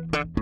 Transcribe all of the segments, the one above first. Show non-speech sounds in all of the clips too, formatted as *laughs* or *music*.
Música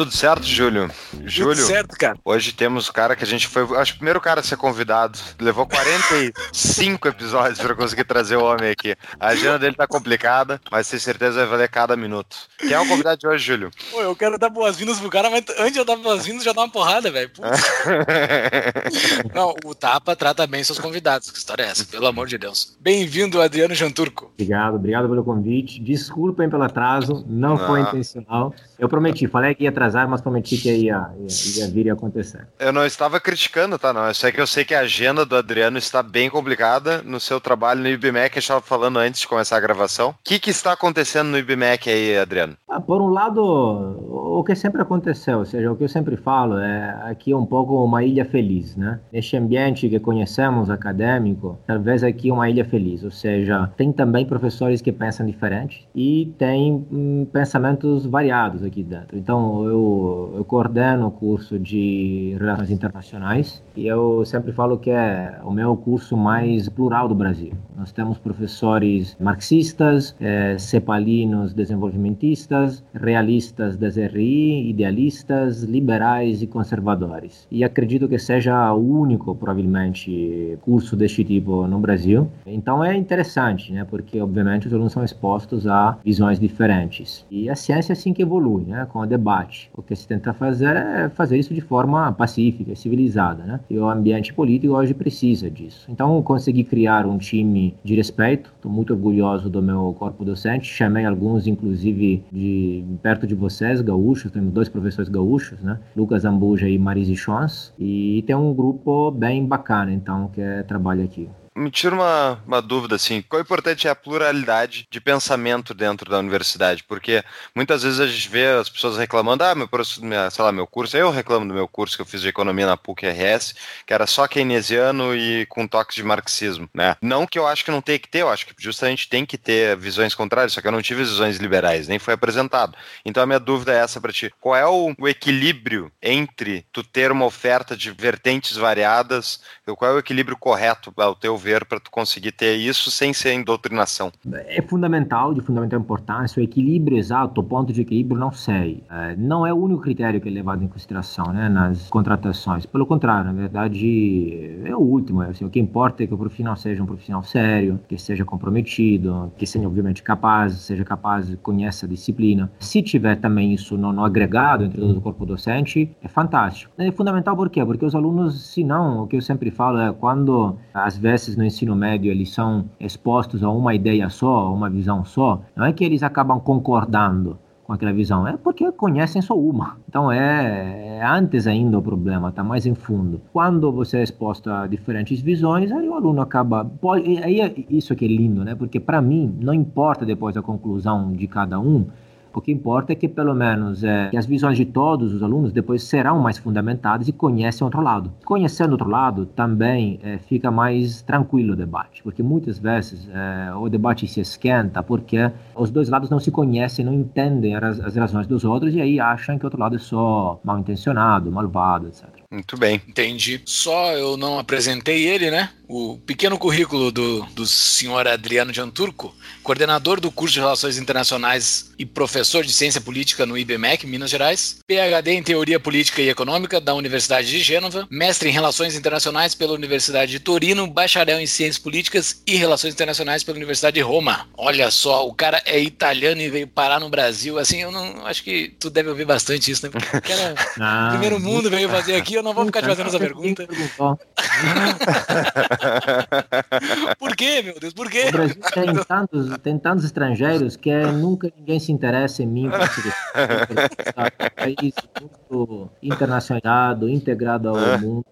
Tudo certo, Júlio? Júlio, Tudo certo, cara. hoje temos o cara que a gente foi. Acho que o primeiro cara a ser convidado. Levou 45 *laughs* episódios para conseguir trazer o homem aqui. A agenda dele tá complicada, mas tenho certeza vai valer cada minuto. Quem é o convidado de hoje, Júlio? Pô, eu quero dar boas-vindas pro cara, mas antes de eu dar boas-vindas, já dá uma porrada, velho. Putz. *laughs* Não, o Tapa trata bem seus convidados. Que história é essa? Pelo amor de Deus. Bem-vindo, Adriano Janturco. Obrigado, obrigado pelo convite. Desculpem pelo atraso, não foi Ah. intencional. Eu prometi, falei que ia mas prometi que ia, ia, ia vir e acontecer. Eu não estava criticando, tá? Não. É que eu sei que a agenda do Adriano está bem complicada no seu trabalho no IBMEC. Eu estava falando antes de começar a gravação. O que, que está acontecendo no IBMEC aí, Adriano? Ah, por um lado, o que sempre aconteceu, ou seja, o que eu sempre falo é aqui é um pouco uma ilha feliz, né? Neste ambiente que conhecemos acadêmico, talvez aqui é uma ilha feliz, ou seja, tem também professores que pensam diferente e tem hum, pensamentos variados aqui dentro. Então, eu, eu coordeno o curso de Relações Internacionais e eu sempre falo que é o meu curso mais plural do Brasil. Nós temos professores marxistas, eh, cepalinos desenvolvimentistas, realistas das RI, idealistas, liberais e conservadores. E acredito que seja o único, provavelmente, curso deste tipo no Brasil. Então é interessante, né? Porque, obviamente, os alunos são expostos a visões diferentes. E a ciência é assim que evolui, né? Com o debate. O que se tenta fazer é fazer isso de forma pacífica, civilizada, né? E o ambiente político hoje precisa disso. Então, consegui criar um time de respeito. Estou muito orgulhoso do meu corpo docente. Chamei alguns, inclusive, de perto de vocês, gaúchos. Temos dois professores gaúchos, né? Lucas Ambuja e Marise Chons. E tem um grupo bem bacana, então, que trabalha aqui. Me tira uma, uma dúvida, assim, é importante é a pluralidade de pensamento dentro da universidade? Porque muitas vezes a gente vê as pessoas reclamando, ah, meu, minha, sei lá, meu curso, eu reclamo do meu curso que eu fiz de economia na PUC-RS, que era só keynesiano e com toques de marxismo, né? Não que eu acho que não tem que ter, eu acho que justamente tem que ter visões contrárias, só que eu não tive visões liberais, nem foi apresentado. Então a minha dúvida é essa para ti, qual é o, o equilíbrio entre tu ter uma oferta de vertentes variadas, qual é o equilíbrio correto, ao teu ver, para tu conseguir ter isso sem ser doutrinação? É fundamental, de fundamental importância. O equilíbrio exato, o ponto de equilíbrio, não sei. É, não é o único critério que é levado em consideração né, nas contratações. Pelo contrário, na verdade, é o último. Assim, o que importa é que o profissional seja um profissional sério, que seja comprometido, que seja, obviamente, capaz, seja capaz, conheça a disciplina. Se tiver também isso no, no agregado entre todo o corpo docente, é fantástico. É fundamental por quê? Porque os alunos, se não, o que eu sempre falo é quando, às vezes, no ensino médio eles são expostos a uma ideia só, a uma visão só, não é que eles acabam concordando com aquela visão, é porque conhecem só uma. Então é, é antes ainda o problema, está mais em fundo. Quando você é exposto a diferentes visões, aí o aluno acaba. Pode, aí é isso que é lindo, né? Porque para mim não importa depois a conclusão de cada um. O que importa é que, pelo menos, é, que as visões de todos os alunos depois serão mais fundamentadas e conhecem outro lado. Conhecendo outro lado, também é, fica mais tranquilo o debate, porque muitas vezes é, o debate se esquenta porque os dois lados não se conhecem, não entendem as, as razões dos outros e aí acham que o outro lado é só mal intencionado, malvado, etc. Muito bem. Entendi. Só eu não apresentei ele, né? O pequeno currículo do, do senhor Adriano Janturco, coordenador do curso de Relações Internacionais e professor de Ciência Política no IBMEC, Minas Gerais, PhD em Teoria Política e Econômica da Universidade de Gênova, mestre em Relações Internacionais pela Universidade de Torino, bacharel em Ciências Políticas e Relações Internacionais pela Universidade de Roma. Olha só, o cara é italiano e veio parar no Brasil. Assim, eu não acho que tu deve ouvir bastante isso, né? Porque o cara *laughs* Ah, primeiro mundo veio fazer aqui, eu não vou ficar te fazendo essa pergunta. *laughs* Por quê, meu Deus? Por quê? O Brasil tem tantos, tem tantos estrangeiros que nunca ninguém se interessa em mim. É um país muito internacionalizado, integrado ao mundo.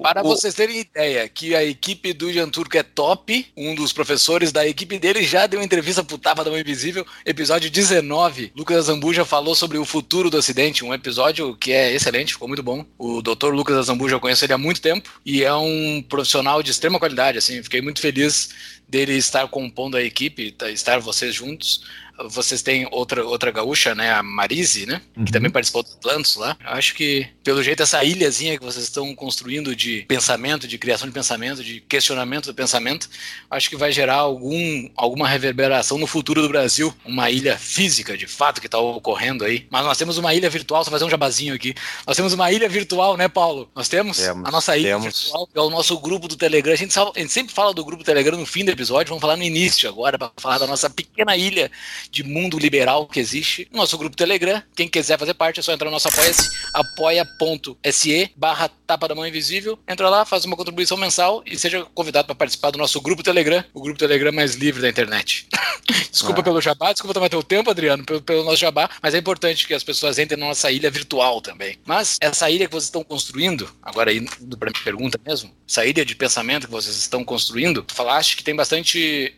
Para o... vocês terem ideia, que a equipe do Jean Turco é top, um dos professores da equipe dele já deu entrevista pro Tapa da Mãe Invisível, episódio 19. Lucas Zambuja falou sobre o futuro do Ocidente, um episódio que é excelente, ficou muito bom. O Dr. Lucas Zambuja eu conheço ele há muito tempo e é um profissional de extrema qualidade, assim, fiquei muito feliz dele estar compondo a equipe, tá, estar vocês juntos vocês têm outra, outra gaúcha, né? A Marise, né? Uhum. Que também participou dos planos lá. Eu acho que, pelo jeito, essa ilhazinha que vocês estão construindo de pensamento, de criação de pensamento, de questionamento do pensamento, acho que vai gerar algum, alguma reverberação no futuro do Brasil. Uma ilha física, de fato, que está ocorrendo aí. Mas nós temos uma ilha virtual, só fazer um jabazinho aqui. Nós temos uma ilha virtual, né, Paulo? Nós temos, temos a nossa ilha temos. virtual, que é o nosso grupo do Telegram. A gente, a gente sempre fala do grupo do Telegram no fim do episódio, vamos falar no início agora, para falar da nossa pequena ilha de mundo liberal que existe. Nosso grupo Telegram, quem quiser fazer parte é só entrar no nosso apoia-se, apoia.se barra tapa da mão invisível. Entra lá, faz uma contribuição mensal e seja convidado para participar do nosso grupo Telegram, o grupo Telegram mais livre da internet. *laughs* desculpa ah. pelo jabá, desculpa tomar teu tempo, Adriano, pelo, pelo nosso jabá, mas é importante que as pessoas entrem na nossa ilha virtual também. Mas essa ilha que vocês estão construindo, agora aí para minha pergunta mesmo, essa ilha de pensamento que vocês estão construindo, falaste que tem bastante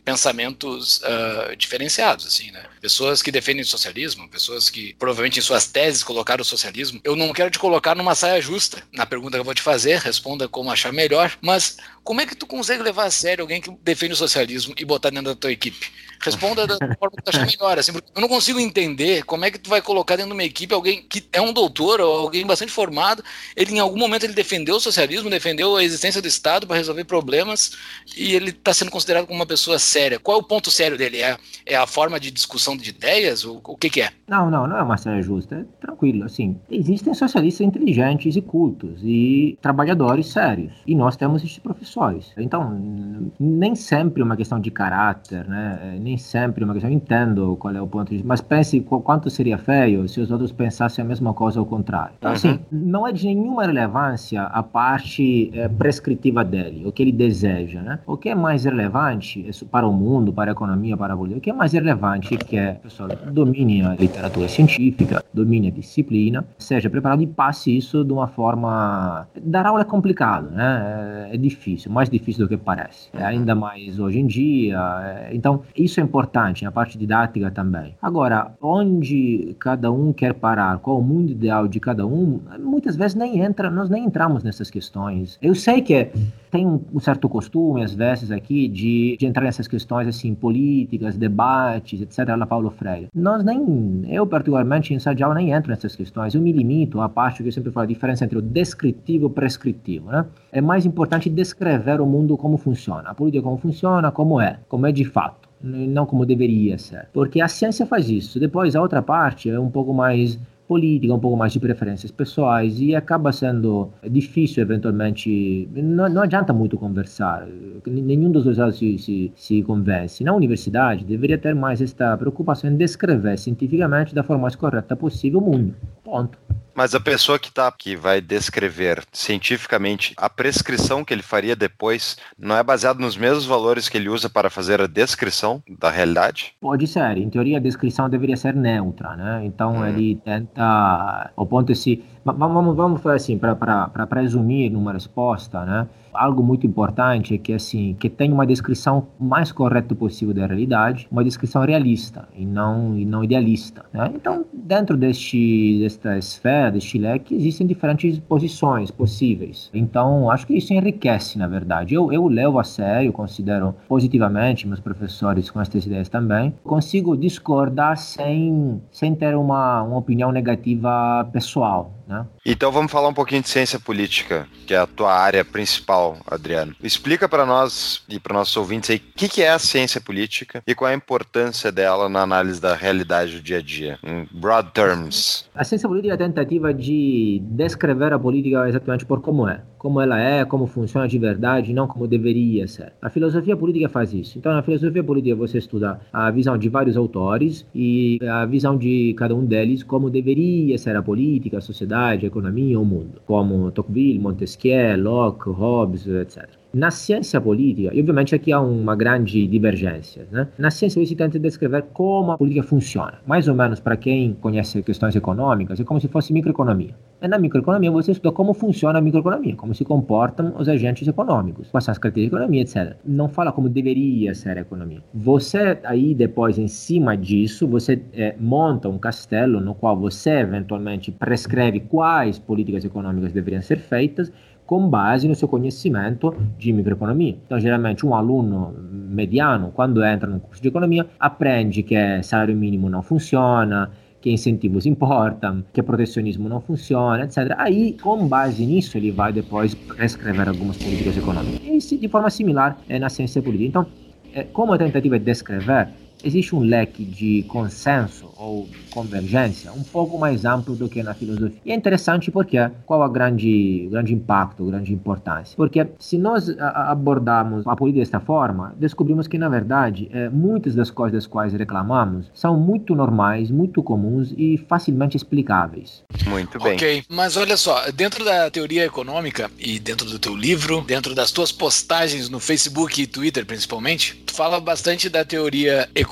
pensamentos uh, diferenciados, assim, né? Pessoas que defendem o socialismo, pessoas que provavelmente em suas teses colocaram o socialismo. Eu não quero te colocar numa saia justa na pergunta que eu vou te fazer, responda como achar melhor, mas como é que tu consegue levar a sério alguém que defende o socialismo e botar dentro da tua equipe? Responda da forma que tu achar melhor. Assim, eu não consigo entender como é que tu vai colocar dentro de uma equipe alguém que é um doutor ou alguém bastante formado. Ele, em algum momento, ele defendeu o socialismo, defendeu a existência do Estado para resolver problemas e ele está sendo considerado como uma pessoa séria. Qual é o ponto sério dele? É, é a forma de discussão de ideias? O, o que, que é? Não, não, não é uma série justa. É tranquilo. Assim, existem socialistas inteligentes e cultos e trabalhadores sérios. E nós temos esses professores. Então, nem sempre é uma questão de caráter, né? Nem sempre é uma questão. Eu entendo qual é o ponto de vista, mas pense quanto seria feio se os outros pensassem a mesma coisa ao contrário. Então, assim, uhum. assim, não é de nenhuma relevância a parte é, prescritiva dele, o que ele deseja, né? O que é mais relevante para o mundo, para a economia, para a política, o que é mais relevante é que é, pessoal, domine a literatura científica, domine a disciplina, seja preparado e passe isso de uma forma. Dar aula é complicado, né? É, é difícil, mais difícil do que parece. É ainda mais hoje em dia. É, então, isso é importante, a parte didática também. Agora, onde cada um quer parar, qual o mundo ideal de cada um, muitas vezes nem entra, nós nem entramos nessas questões. Eu sei que tem um certo costume, às vezes, aqui, de, de entrar nessas questões, assim, políticas, debates, etc., Paulo Freire. Nós nem, eu particularmente, em nem entro nessas questões. Eu me limito à parte que eu sempre falo, a diferença entre o descritivo e o prescritivo, né? É mais importante descrever o mundo como funciona, a política como funciona, como é, como é de fato não como deveria ser. Porque a ciência faz isso. Depois, a outra parte é um pouco mais política, um pouco mais de preferências pessoais e acaba sendo difícil eventualmente, não, não adianta muito conversar, nenhum dos dois lados se, se, se convence. Na universidade deveria ter mais esta preocupação em descrever cientificamente da forma mais correta possível o mundo, ponto. Mas a pessoa que tá, que vai descrever cientificamente a prescrição que ele faria depois não é baseado nos mesmos valores que ele usa para fazer a descrição da realidade? Pode ser. Em teoria, a descrição deveria ser neutra, né? Então hum. ele tenta. O ponto é se. Vamos, vamos fazer assim, para presumir numa resposta, né? Algo muito importante é que assim que tenha uma descrição mais correta possível da realidade, uma descrição realista e não e não idealista. Né? Então, dentro deste desta esfera, deste leque, existem diferentes posições possíveis. Então, acho que isso enriquece, na verdade. Eu, eu levo a sério, considero positivamente meus professores com essas ideias também. Consigo discordar sem sem ter uma, uma opinião negativa pessoal. Né? Então vamos falar um pouquinho de ciência política, que é a tua área principal, Adriano. Explica para nós e para nossos ouvintes aí o que, que é a ciência política e qual é a importância dela na análise da realidade do dia a dia, em broad terms. A ciência política é a tentativa de descrever a política exatamente por como é, como ela é, como funciona de verdade, não como deveria ser. A filosofia política faz isso. Então, na filosofia política você estuda a visão de vários autores e a visão de cada um deles como deveria ser a política, a sociedade, a economia, o mundo, como Tocqueville, Montesquieu, Locke, Hobbes, etc. Na ciência política, e ovviamente aqui há uma grande divergência, né? na ciência si tenta descrever como a política funciona. Mais ou menos, para quem conhece questões econômicas, é como se fosse microeconomia. E na microeconomia você estuda como funciona a microeconomia, como se comportam os agentes econômicos, quais são as características da economia, etc. Não fala como deveria ser a economia. Você aí depois, em cima disso, você é, monta um castelo no qual você eventualmente prescreve quais políticas econômicas deveriam ser feitas com base no seu conhecimento de microeconomia. Então, geralmente, um aluno mediano, quando entra no curso de economia, aprende que salário mínimo não funciona, que incentivos importam, que protecionismo não funciona, etc. Aí, com base nisso, ele vai depois escrever algumas políticas econômicas. E de forma similar é na ciência política. Então, é, como a tentativa de descrever, existe um leque de consenso ou convergência um pouco mais amplo do que na filosofia. E é interessante porque qual é o grande, grande impacto, a grande importância? Porque se nós abordarmos a política desta forma, descobrimos que, na verdade, é, muitas das coisas das quais reclamamos são muito normais, muito comuns e facilmente explicáveis. Muito bem. Ok, mas olha só, dentro da teoria econômica e dentro do teu livro, dentro das tuas postagens no Facebook e Twitter principalmente, tu fala bastante da teoria econômica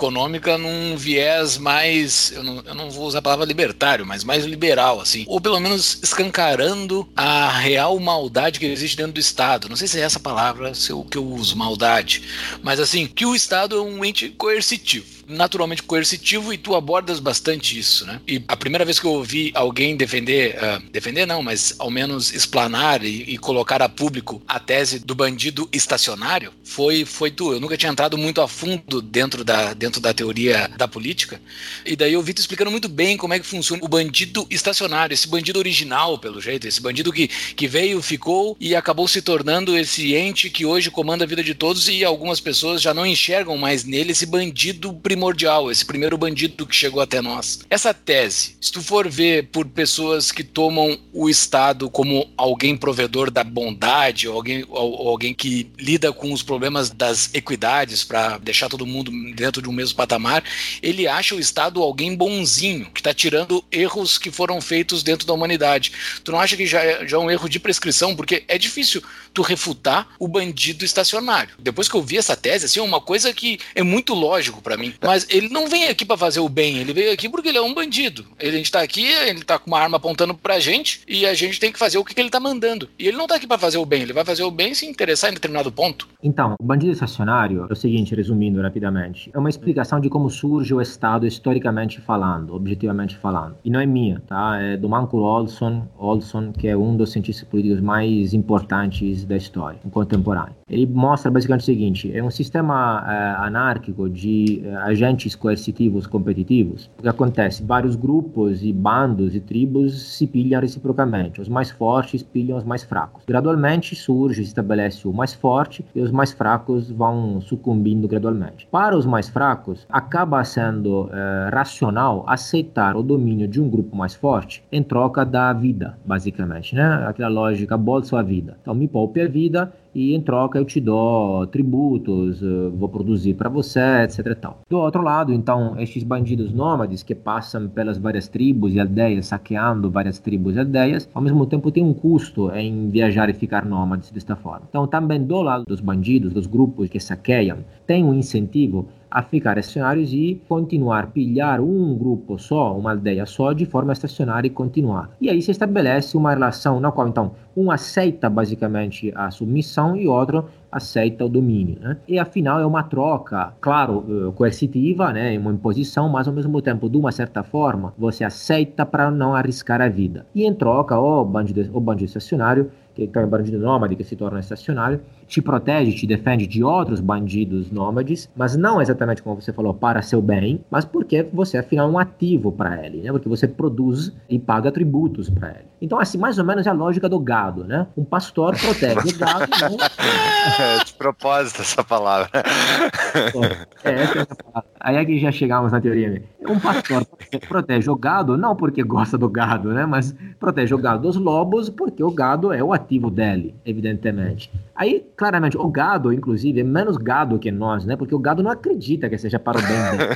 num viés mais eu não, eu não vou usar a palavra libertário, mas mais liberal, assim. Ou pelo menos escancarando a real maldade que existe dentro do Estado. Não sei se é essa palavra se eu, que eu uso, maldade. Mas assim, que o Estado é um ente coercitivo naturalmente coercitivo e tu abordas bastante isso, né? E a primeira vez que eu ouvi alguém defender, uh, defender não, mas ao menos explanar e, e, colocar a público a tese do bandido estacionário foi, foi tu. Eu nunca tinha entrado muito a fundo dentro da, dentro da teoria da política. E daí eu vi tu explicando muito bem como é que funciona o bandido estacionário, esse bandido original, pelo jeito, esse bandido que, que veio, ficou e acabou se tornando esse ente que hoje comanda a vida de todos e algumas pessoas já não enxergam mais nele esse bandido primário primordial, esse primeiro bandido que chegou até nós. Essa tese, se tu for ver por pessoas que tomam o Estado como alguém provedor da bondade, ou alguém, ou, alguém que lida com os problemas das equidades para deixar todo mundo dentro de um mesmo patamar, ele acha o Estado alguém bonzinho, que está tirando erros que foram feitos dentro da humanidade. Tu não acha que já é, já é um erro de prescrição? Porque é difícil tu refutar o bandido estacionário. Depois que eu vi essa tese, assim, é uma coisa que é muito lógico para mim. Mas ele não vem aqui para fazer o bem, ele veio aqui porque ele é um bandido. Ele, a gente tá aqui, ele tá com uma arma apontando pra gente e a gente tem que fazer o que, que ele tá mandando. E ele não tá aqui para fazer o bem, ele vai fazer o bem se interessar em determinado ponto. Então, o bandido estacionário é o seguinte, resumindo rapidamente, é uma explicação de como surge o Estado historicamente falando, objetivamente falando. E não é minha, tá? É do Manco Olson, Olson, que é um dos cientistas políticos mais importantes da história, contemporâneo. Ele mostra basicamente o seguinte: é um sistema é, anárquico de é, agentes coercitivos competitivos. O que acontece? Vários grupos e bandos e tribos se pilham reciprocamente. Os mais fortes pilham os mais fracos. Gradualmente surge, se estabelece o mais forte e os mais fracos vão sucumbindo gradualmente. Para os mais fracos, acaba sendo é, racional aceitar o domínio de um grupo mais forte em troca da vida, basicamente, né? Aquela lógica bolsa a vida. Então me poupe a vida e em troca eu te dou tributos, eh, vou produzir para você, etc. E tal. Do outro lado, então, estes bandidos nômades que passam pelas várias tribos e aldeias, saqueando várias tribos e aldeias, ao mesmo tempo tem um custo em viajar e ficar nômades desta forma. Então, também do lado dos bandidos, dos grupos que saqueiam, tem um incentivo a ficar estacionários e continuar pilhar um grupo só, uma aldeia só, de forma estacionária e continuar. E aí se estabelece uma relação na qual então um aceita basicamente a submissão e outro aceita o domínio. Né? E afinal é uma troca, claro, eh, coercitiva, né? uma imposição, mas ao mesmo tempo, de uma certa forma, você aceita para não arriscar a vida. E em troca, o bandido, o bandido estacionário que é um bandido nômade que se torna estacionário, te protege, te defende de outros bandidos nômades, mas não exatamente como você falou, para seu bem, mas porque você afinal é um ativo para ele, né? Porque você produz e paga tributos para ele. Então, assim, mais ou menos é a lógica do gado, né? Um pastor protege o gado. *laughs* Não... É de propósito essa palavra. É, essa é a palavra. Aí é que já chegamos na teoria. Né? Um pastor protege o gado, não porque gosta do gado, né? Mas protege o gado dos lobos porque o gado é o ativo dele, evidentemente. Aí, claramente, o gado, inclusive, é menos gado que nós, né? Porque o gado não acredita que seja para o bem dele.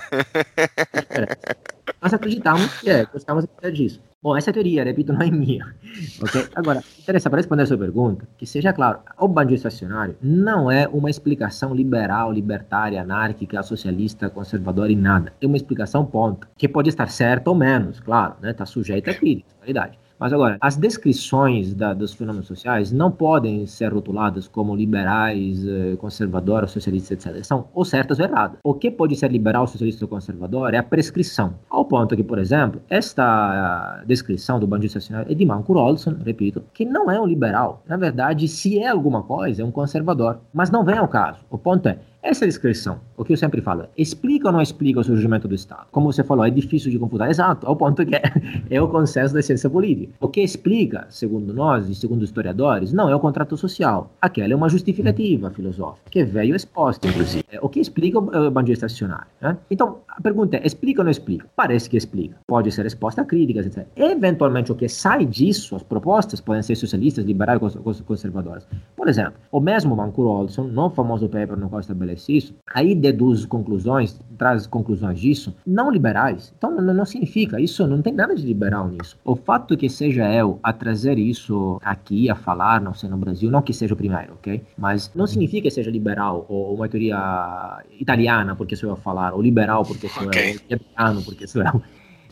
*laughs* Nós acreditamos que é, gostamos disso. Bom, essa teoria, repito, não é minha. *laughs* Okay? Agora, interessa para responder a sua pergunta, que seja claro, o bandido estacionário não é uma explicação liberal, libertária, anárquica, socialista, conservadora e nada. É uma explicação ponto, que pode estar certa ou menos, claro, né? Está sujeita a crítica, realidade. Mas agora, as descrições da, dos fenômenos sociais não podem ser rotuladas como liberais, eh, conservadoras, socialistas, etc. São ou certas ou erradas. O que pode ser liberal, socialista ou conservador é a prescrição. Ao ponto que, por exemplo, esta descrição do bandido estacionário é de Manco Olson, repito, que não é um liberal. Na verdade, se é alguma coisa, é um conservador. Mas não vem ao caso. O ponto é, essa descrição, o que eu sempre falo, explica ou não explica o surgimento do Estado? Como você falou, é difícil de confutar. Exato, ao ponto que é, é o consenso da ciência política. O que explica, segundo nós e segundo historiadores, não é o contrato social. Aquela é uma justificativa filosófica, que veio exposta, inclusive. É, o que explica o bandido estacionário. Né? Então, a pergunta é, explica ou não explica? Parece que explica. Pode ser exposta a críticas, etc. Eventualmente, o que sai disso, as propostas podem ser socialistas, liberais, conservadoras. Por exemplo, o mesmo Mancur Olson, no famoso paper no qual estabelece estabelece isso, aí deduz conclusões, traz conclusões disso, não liberais. Então não, não significa, isso não tem nada de liberal nisso. O fato que seja eu a trazer isso aqui, a falar, não sei, no Brasil, não que seja o primeiro, ok? Mas não significa que seja liberal ou uma teoria italiana porque sou eu a falar, ou liberal porque sou okay. eu, ou italiano porque sou eu.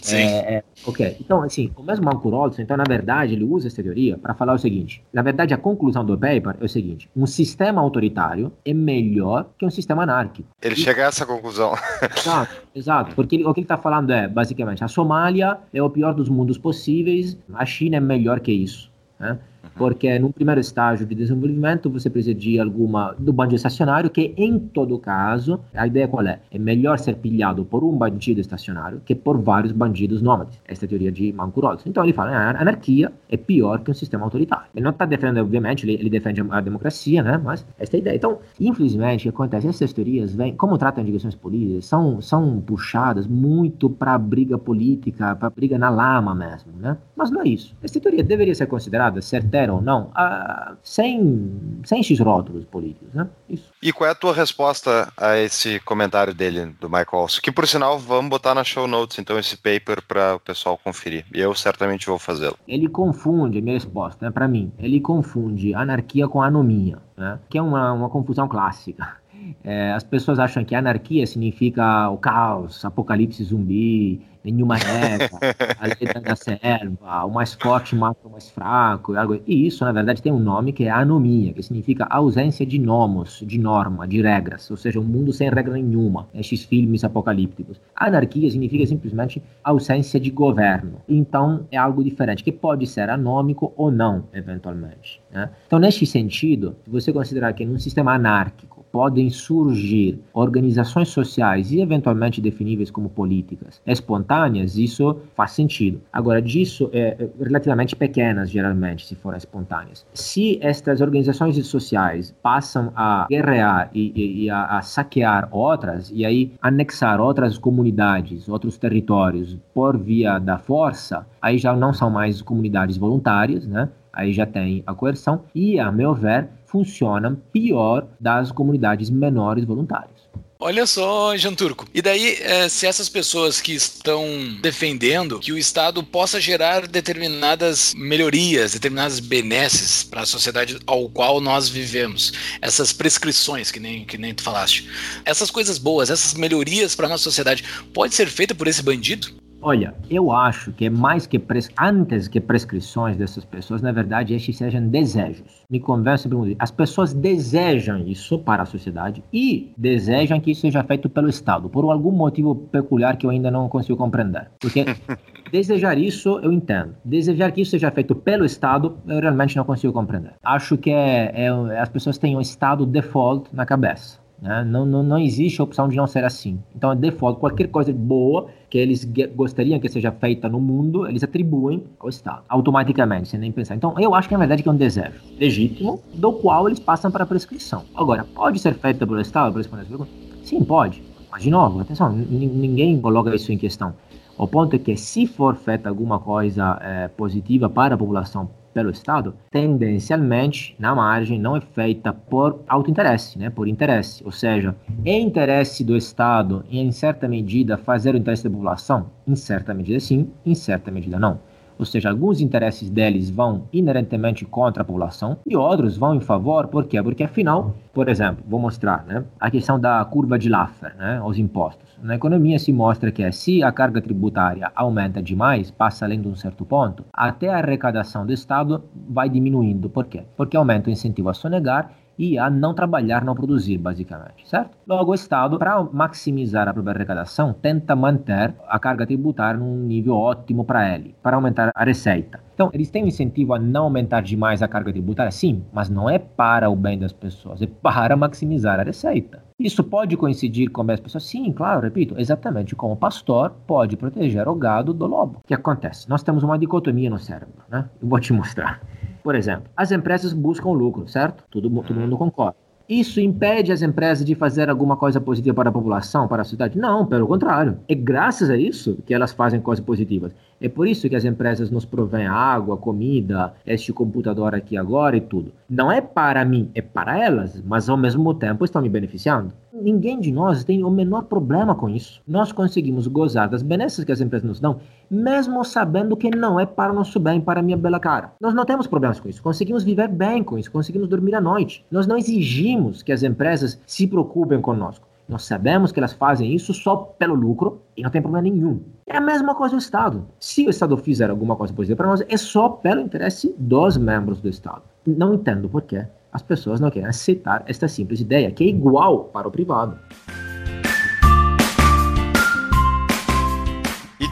Sim. É, é, ok. Então, assim, o mesmo Marco Rolson, então, na verdade, ele usa essa teoria para falar o seguinte: na verdade, a conclusão do paper é o seguinte: um sistema autoritário é melhor que um sistema anárquico. Ele e... chega a essa conclusão. *laughs* Exato, exato. Porque ele, o que ele está falando é, basicamente, a Somália é o pior dos mundos possíveis, a China é melhor que isso. Né? Porque no primeiro estágio de desenvolvimento você precisa de alguma do bandido estacionário que em todo caso a ideia qual é? É melhor ser pilhado por um bandido estacionário que por vários bandidos nômades. Esta é a teoria de Manco então ele fala a anarquia é pior que um sistema autoritário. Ele não está defendendo obviamente ele, ele, defende a democracia né? Mas esta é a ideia. Então infelizmente o que acontece? Essas teorias vêm como tratam de questões políticas são são puxadas muito para briga política para briga na lama mesmo né? Mas não é isso. Esta teoria deveria ser considerada certa não, ah, sem, sem esses rótulos políticos, né? Isso. E qual é a tua resposta a esse comentário dele, do Michael? Que, por sinal, vamos botar na show notes, então, esse paper para o pessoal conferir. E eu certamente vou fazê-lo. Ele confunde, a minha resposta, né, para mim, ele confunde anarquia com anomia, né? Que é uma, uma confusão clássica. *laughs* É, as pessoas acham que anarquia significa o caos, apocalipse zumbi, nenhuma regra, a lei da selva, o mais forte mata o mais fraco. E isso, na verdade, tem um nome que é anomia, que significa ausência de nomos, de norma, de regras, ou seja, um mundo sem regra nenhuma, esses filmes apocalípticos. Anarquia significa simplesmente ausência de governo. Então, é algo diferente, que pode ser anômico ou não, eventualmente. Né? Então, neste sentido, se você considerar que num sistema anárquico, podem surgir organizações sociais e eventualmente definíveis como políticas espontâneas, isso faz sentido. Agora, disso é, é relativamente pequenas, geralmente, se forem espontâneas. Se estas organizações sociais passam a guerrear e, e, e a, a saquear outras, e aí anexar outras comunidades, outros territórios por via da força, aí já não são mais comunidades voluntárias, né? Aí já tem a coerção e, a meu ver, funcionam pior das comunidades menores voluntárias. Olha só, Jean Turco. E daí, é, se essas pessoas que estão defendendo que o Estado possa gerar determinadas melhorias, determinadas benesses para a sociedade ao qual nós vivemos, essas prescrições que nem, que nem tu falaste, essas coisas boas, essas melhorias para a nossa sociedade, pode ser feita por esse bandido? Olha, eu acho que é mais que pres... antes que prescrições dessas pessoas, na verdade, estes sejam desejos. Me convence muito. As pessoas desejam isso para a sociedade e desejam que isso seja feito pelo Estado, por algum motivo peculiar que eu ainda não consigo compreender. Porque *laughs* desejar isso eu entendo. Desejar que isso seja feito pelo Estado, eu realmente não consigo compreender. Acho que é, é as pessoas têm um Estado default na cabeça. Né? Não, não, não existe a opção de não ser assim. Então, é default, qualquer coisa boa que eles gostariam que seja feita no mundo, eles atribuem ao Estado, automaticamente, sem nem pensar. Então, eu acho que na verdade é um desejo legítimo, do qual eles passam para a prescrição. Agora, pode ser feita pelo Estado, para responder essa pergunta? Sim, pode. Mas, de novo, atenção, ninguém coloca isso em questão. O ponto é que se for feita alguma coisa é, positiva para a população pelo Estado, tendencialmente, na margem, não é feita por autointeresse, né, por interesse. Ou seja, é interesse do Estado, em certa medida, fazer o interesse da população? Em certa medida sim, em certa medida não. Ou seja, alguns interesses deles vão inerentemente contra a população e outros vão em favor, por quê? Porque afinal, por exemplo, vou mostrar né, a questão da curva de Laffer, né, os impostos. Na economia se mostra que se a carga tributária aumenta demais, passa além de um certo ponto, até a arrecadação do Estado vai diminuindo. Por quê? Porque aumenta o incentivo a sonegar e a não trabalhar, não produzir, basicamente, certo? Logo, o Estado, para maximizar a própria arrecadação, tenta manter a carga tributária num nível ótimo para ele, para aumentar a receita. Então, eles têm um incentivo a não aumentar demais a carga tributária, sim, mas não é para o bem das pessoas, é para maximizar a receita. Isso pode coincidir com as pessoas? Sim, claro, repito, exatamente como o pastor pode proteger o gado do lobo. O que acontece? Nós temos uma dicotomia no cérebro, né? Eu vou te mostrar. Por exemplo, as empresas buscam lucro, certo? Todo, todo mundo concorda. Isso impede as empresas de fazer alguma coisa positiva para a população, para a sociedade? Não, pelo contrário. É graças a isso que elas fazem coisas positivas. É por isso que as empresas nos provêm água, comida, este computador aqui agora e tudo. Não é para mim, é para elas, mas ao mesmo tempo estão me beneficiando. Ninguém de nós tem o menor problema com isso. Nós conseguimos gozar das benesses que as empresas nos dão, mesmo sabendo que não é para o nosso bem, para a minha bela cara. Nós não temos problemas com isso. Conseguimos viver bem com isso, conseguimos dormir à noite. Nós não exigimos que as empresas se preocupem conosco. Nós sabemos que elas fazem isso só pelo lucro e não tem problema nenhum. É a mesma coisa do Estado. Se o Estado fizer alguma coisa positiva para nós, é só pelo interesse dos membros do Estado. Não entendo por que as pessoas não querem aceitar esta simples ideia, que é igual para o privado.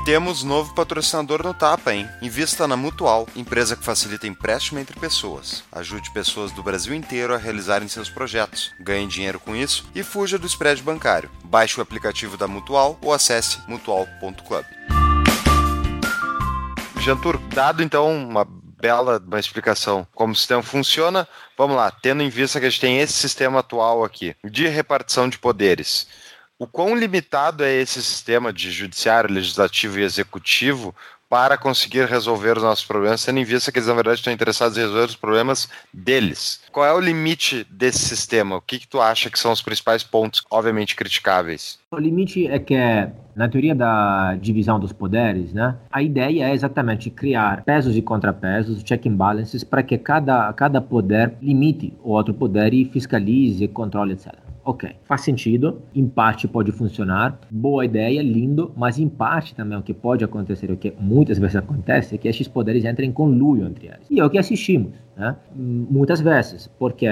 Temos novo patrocinador no Tapa, hein? Invista na Mutual, empresa que facilita empréstimo entre pessoas. Ajude pessoas do Brasil inteiro a realizarem seus projetos. Ganhe dinheiro com isso e fuja do spread bancário. Baixe o aplicativo da Mutual ou acesse mutual.club. Jantur, dado então uma bela uma explicação como o sistema funciona, vamos lá, tendo em vista que a gente tem esse sistema atual aqui de repartição de poderes o quão limitado é esse sistema de judiciário, legislativo e executivo para conseguir resolver os nossos problemas, tendo em vista que eles, na verdade, estão interessados em resolver os problemas deles. Qual é o limite desse sistema? O que, que tu acha que são os principais pontos, obviamente, criticáveis? O limite é que, na teoria da divisão dos poderes, né, a ideia é exatamente criar pesos e contrapesos, check and balances, para que cada, cada poder limite o outro poder e fiscalize, controle, etc. Ok, faz sentido, em parte pode funcionar, boa ideia, lindo, mas em parte também o que pode acontecer, o que muitas vezes acontece, é que esses poderes entrem em conluio entre eles. E é o que assistimos, né? muitas vezes, porque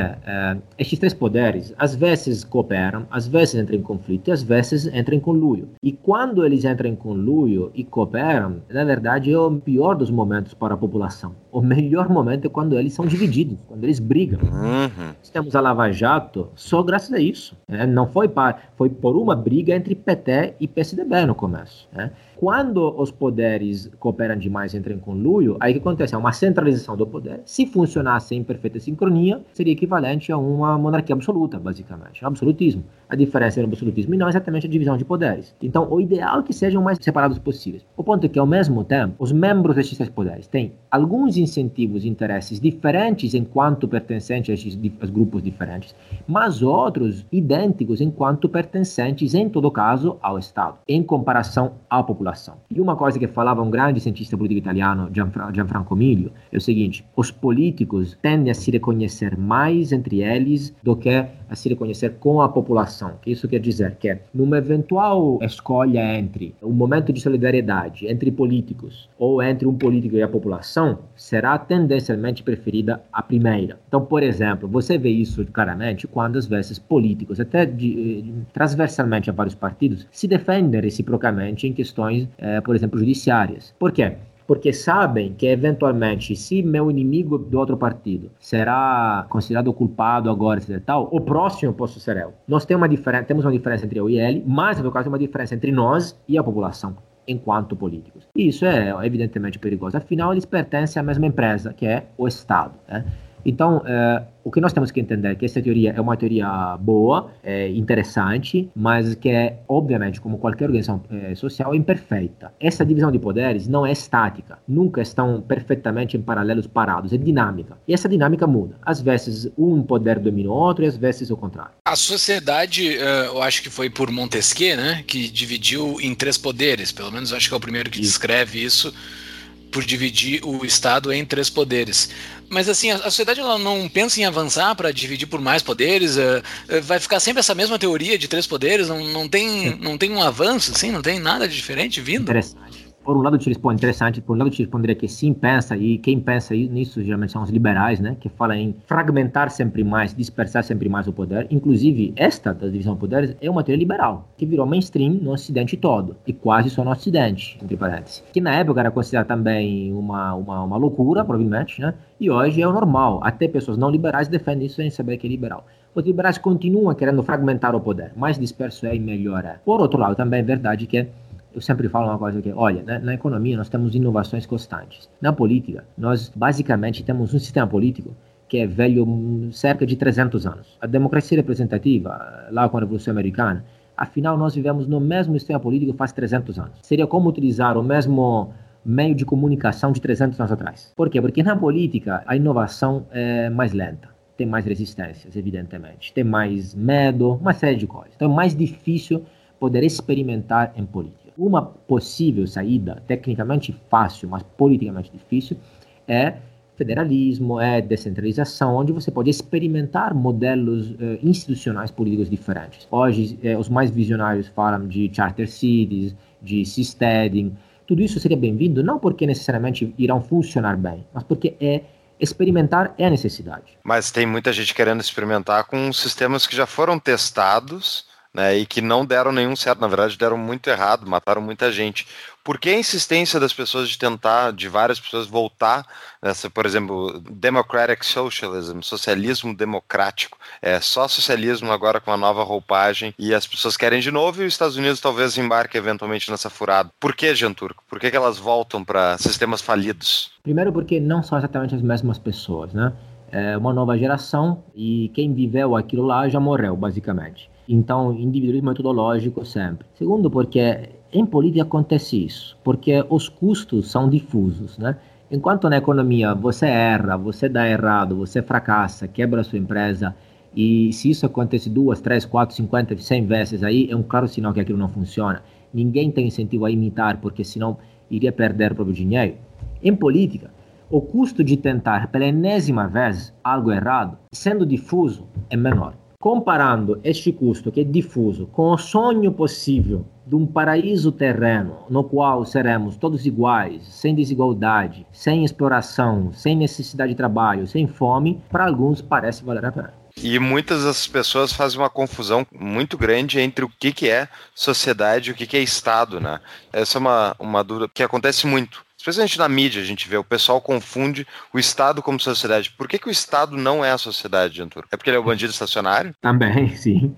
estes três poderes às vezes cooperam, às vezes entram em conflito e às vezes entram em conluio. E quando eles entram em conluio e cooperam, na verdade é o pior dos momentos para a população. O melhor momento é quando eles são divididos, quando eles brigam. Uhum. Temos a Lava Jato só graças a isso. Né? Não foi, para, foi por uma briga entre PT e PSDB no começo. Né? Quando os poderes cooperam demais entram em conluio, aí o que acontece? É uma centralização do poder. Se funcionasse em perfeita sincronia, seria equivalente a uma monarquia absoluta, basicamente. Um absolutismo. A diferença entre o absolutismo e não é exatamente a divisão de poderes. Então, o ideal é que sejam mais separados possíveis. O ponto é que, ao mesmo tempo, os membros destes três poderes têm alguns incentivos e interesses diferentes enquanto pertencentes a estes grupos diferentes, mas outros idênticos enquanto pertencentes, em todo caso, ao Estado, em comparação à população população. E uma coisa que falava um grande cientista político italiano, Gianfranco Miglio, é o seguinte: os políticos tendem a se reconhecer mais entre eles do que a se reconhecer com a população. Que isso quer dizer que, numa eventual escolha entre um momento de solidariedade entre políticos ou entre um político e a população, será tendencialmente preferida a primeira. Então, por exemplo, você vê isso claramente quando às vezes políticos, até de, eh, transversalmente a vários partidos, se defendem reciprocamente em questões, eh, por exemplo, judiciárias. Por quê? porque sabem que eventualmente, se meu inimigo do outro partido será considerado culpado agora, etc. Tal, o próximo posso ser eu. Nós temos uma diferença, temos uma diferença entre eu e ele, mas no caso uma diferença entre nós e a população enquanto políticos. E isso é evidentemente perigoso. Afinal, eles pertencem à mesma empresa, que é o Estado. Né? Então, é, o que nós temos que entender é que essa teoria é uma teoria boa, é interessante, mas que é, obviamente, como qualquer organização é, social, é imperfeita. Essa divisão de poderes não é estática, nunca estão perfeitamente em paralelos parados, é dinâmica. E essa dinâmica muda. Às vezes, um poder domina o outro e às vezes o contrário. A sociedade, eu acho que foi por Montesquieu, né, que dividiu em três poderes, pelo menos acho que é o primeiro que isso. descreve isso por dividir o Estado em três poderes. Mas assim, a, sociedade ela não pensa em avançar para dividir por mais poderes, uh, uh, vai ficar sempre essa mesma teoria de três poderes, não, não, tem, não tem um avanço, assim, não tem nada de diferente vindo. Interessante por um lado te responde interessante, por um lado te responderia que sim pensa e quem pensa nisso geralmente são os liberais, né, que falam em fragmentar sempre mais, dispersar sempre mais o poder. Inclusive esta da divisão de poderes é uma teoria liberal que virou mainstream no Ocidente todo e quase só no Ocidente, entre parênteses, que na época era considerada também uma, uma, uma loucura, provavelmente, né, e hoje é o normal. Até pessoas não liberais defendem isso sem saber que é liberal. Os liberais continuam querendo fragmentar o poder, mais disperso é e melhor é. Por outro lado, também é verdade que eu sempre falo uma coisa que, olha, na, na, economia nós temos inovações constantes. Na política, nós basicamente temos um sistema político que é velho cerca de 300 anos. A democracia representativa, lá com a Revolução Americana, afinal nós vivemos no mesmo sistema político faz 300 anos. Seria como utilizar o mesmo meio de comunicação de 300 anos atrás. Por quê? Porque na política a inovação é mais lenta tem mais resistências, evidentemente, tem mais medo, uma série de coisas. Então é mais difícil poder experimentar em política. Uma possível saída, tecnicamente fácil, mas politicamente difícil, é federalismo, é descentralização, onde você pode experimentar modelos eh, institucionais políticos diferentes. Hoje, eh, os mais visionários falam de charter cities, de seasteading. Tudo isso seria bem-vindo, não porque necessariamente irão funcionar bem, mas porque é experimentar é a necessidade. Mas tem muita gente querendo experimentar com sistemas que já foram testados né, e que não deram nenhum certo, na verdade deram muito errado, mataram muita gente. Por que a insistência das pessoas de tentar, de várias pessoas, voltar nessa, por exemplo, democratic socialism, socialismo democrático, é só socialismo agora com a nova roupagem e as pessoas querem de novo e os Estados Unidos talvez embarque eventualmente nessa furada. Por que, Jean Turco? Por que, que elas voltam para sistemas falidos? Primeiro porque não são exatamente as mesmas pessoas, né? É uma nova geração e quem viveu aquilo lá já morreu, basicamente. Então, individualismo metodológico sempre. Segundo, porque em política acontece isso, porque os custos são difusos, né? Enquanto na economia você erra, você dá errado, você fracassa, quebra a sua empresa, e se isso acontece duas, três, quatro, cinquenta, cem vezes, aí é um claro sinal que aquilo não funciona. Ninguém tem incentivo a imitar, porque senão iria perder o próprio dinheiro. Em política, o custo de tentar pela enésima vez algo errado, sendo difuso, é menor. Comparando este custo, que é difuso, com o sonho possível de um paraíso terreno no qual seremos todos iguais, sem desigualdade, sem exploração, sem necessidade de trabalho, sem fome, para alguns parece valer a pena. E muitas das pessoas fazem uma confusão muito grande entre o que, que é sociedade e o que, que é Estado, né? Essa é uma, uma dúvida que acontece muito especialmente na mídia, a gente vê, o pessoal confunde o Estado como sociedade. Por que, que o Estado não é a sociedade, Antônio? É porque ele é o bandido estacionário? Também, *laughs* sim.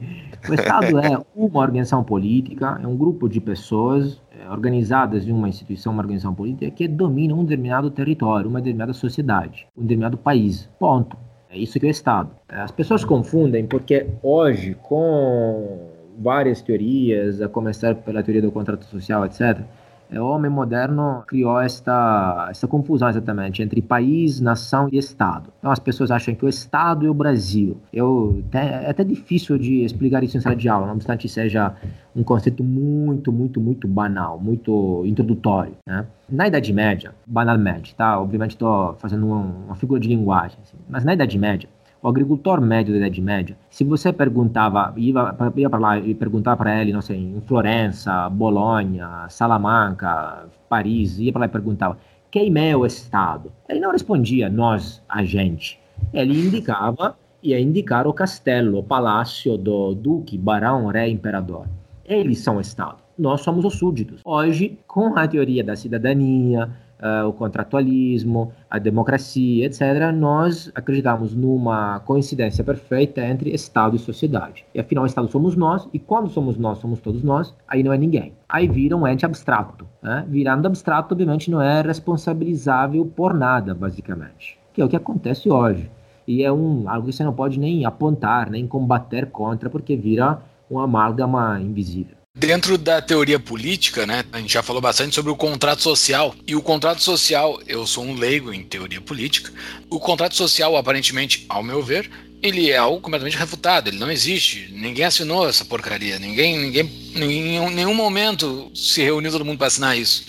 O Estado é uma organização política, é um grupo de pessoas é, organizadas em uma instituição, uma organização política, que domina um determinado território, uma determinada sociedade, um determinado país. Ponto. É isso que é o Estado. As pessoas confundem porque hoje, com várias teorias, a começar pela teoria do contrato social, etc., é, o homem moderno criou esta, esta confusão exatamente entre país, nação e Estado. Então as pessoas acham que o Estado é o Brasil. Eu, é até difícil de explicar isso em sala de aula, não obstante seja um conceito muito, muito, muito banal, muito introdutório. Né? Na Idade Média, banalmente, tá? Obviamente estou fazendo uma, uma, figura de linguagem, assim, mas na Idade Média, o agricultor médio da Idade Média, se você perguntava, ia, para lá e perguntar para ele, não sei, em Florença, Bolonha, Salamanca, Paris, ia para lá e perguntava, quem é o Estado? Ele não respondia, nós, a gente. Ele indicava, ia indicar o castelo, o palácio do duque, barão, rei, imperador. Eles são o Estado. Nós somos os súditos. Hoje, com a teoria da cidadania, uh, o contratualismo, a democracia, etc., nós acreditamos numa coincidência perfeita entre Estado e sociedade. E afinal, o Estado somos nós, e quando somos nós, somos todos nós, aí não é ninguém. Aí vira um ente abstrato. Né? Virando abstrato, obviamente, não é responsabilizável por nada, basicamente. Que é o que acontece hoje. e é um algo que você não pode nem apontar, nem combater contra, porque vira uma amálgama invisível. Dentro da teoria política, né, a gente já falou bastante sobre o contrato social. E o contrato social, eu sou um leigo em teoria política, o contrato social, aparentemente, ao meu ver, ele é algo completamente refutado, ele não existe. Ninguém assinou essa porcaria, ninguém, ninguém, em nenhum momento se reuniu todo mundo para assinar isso.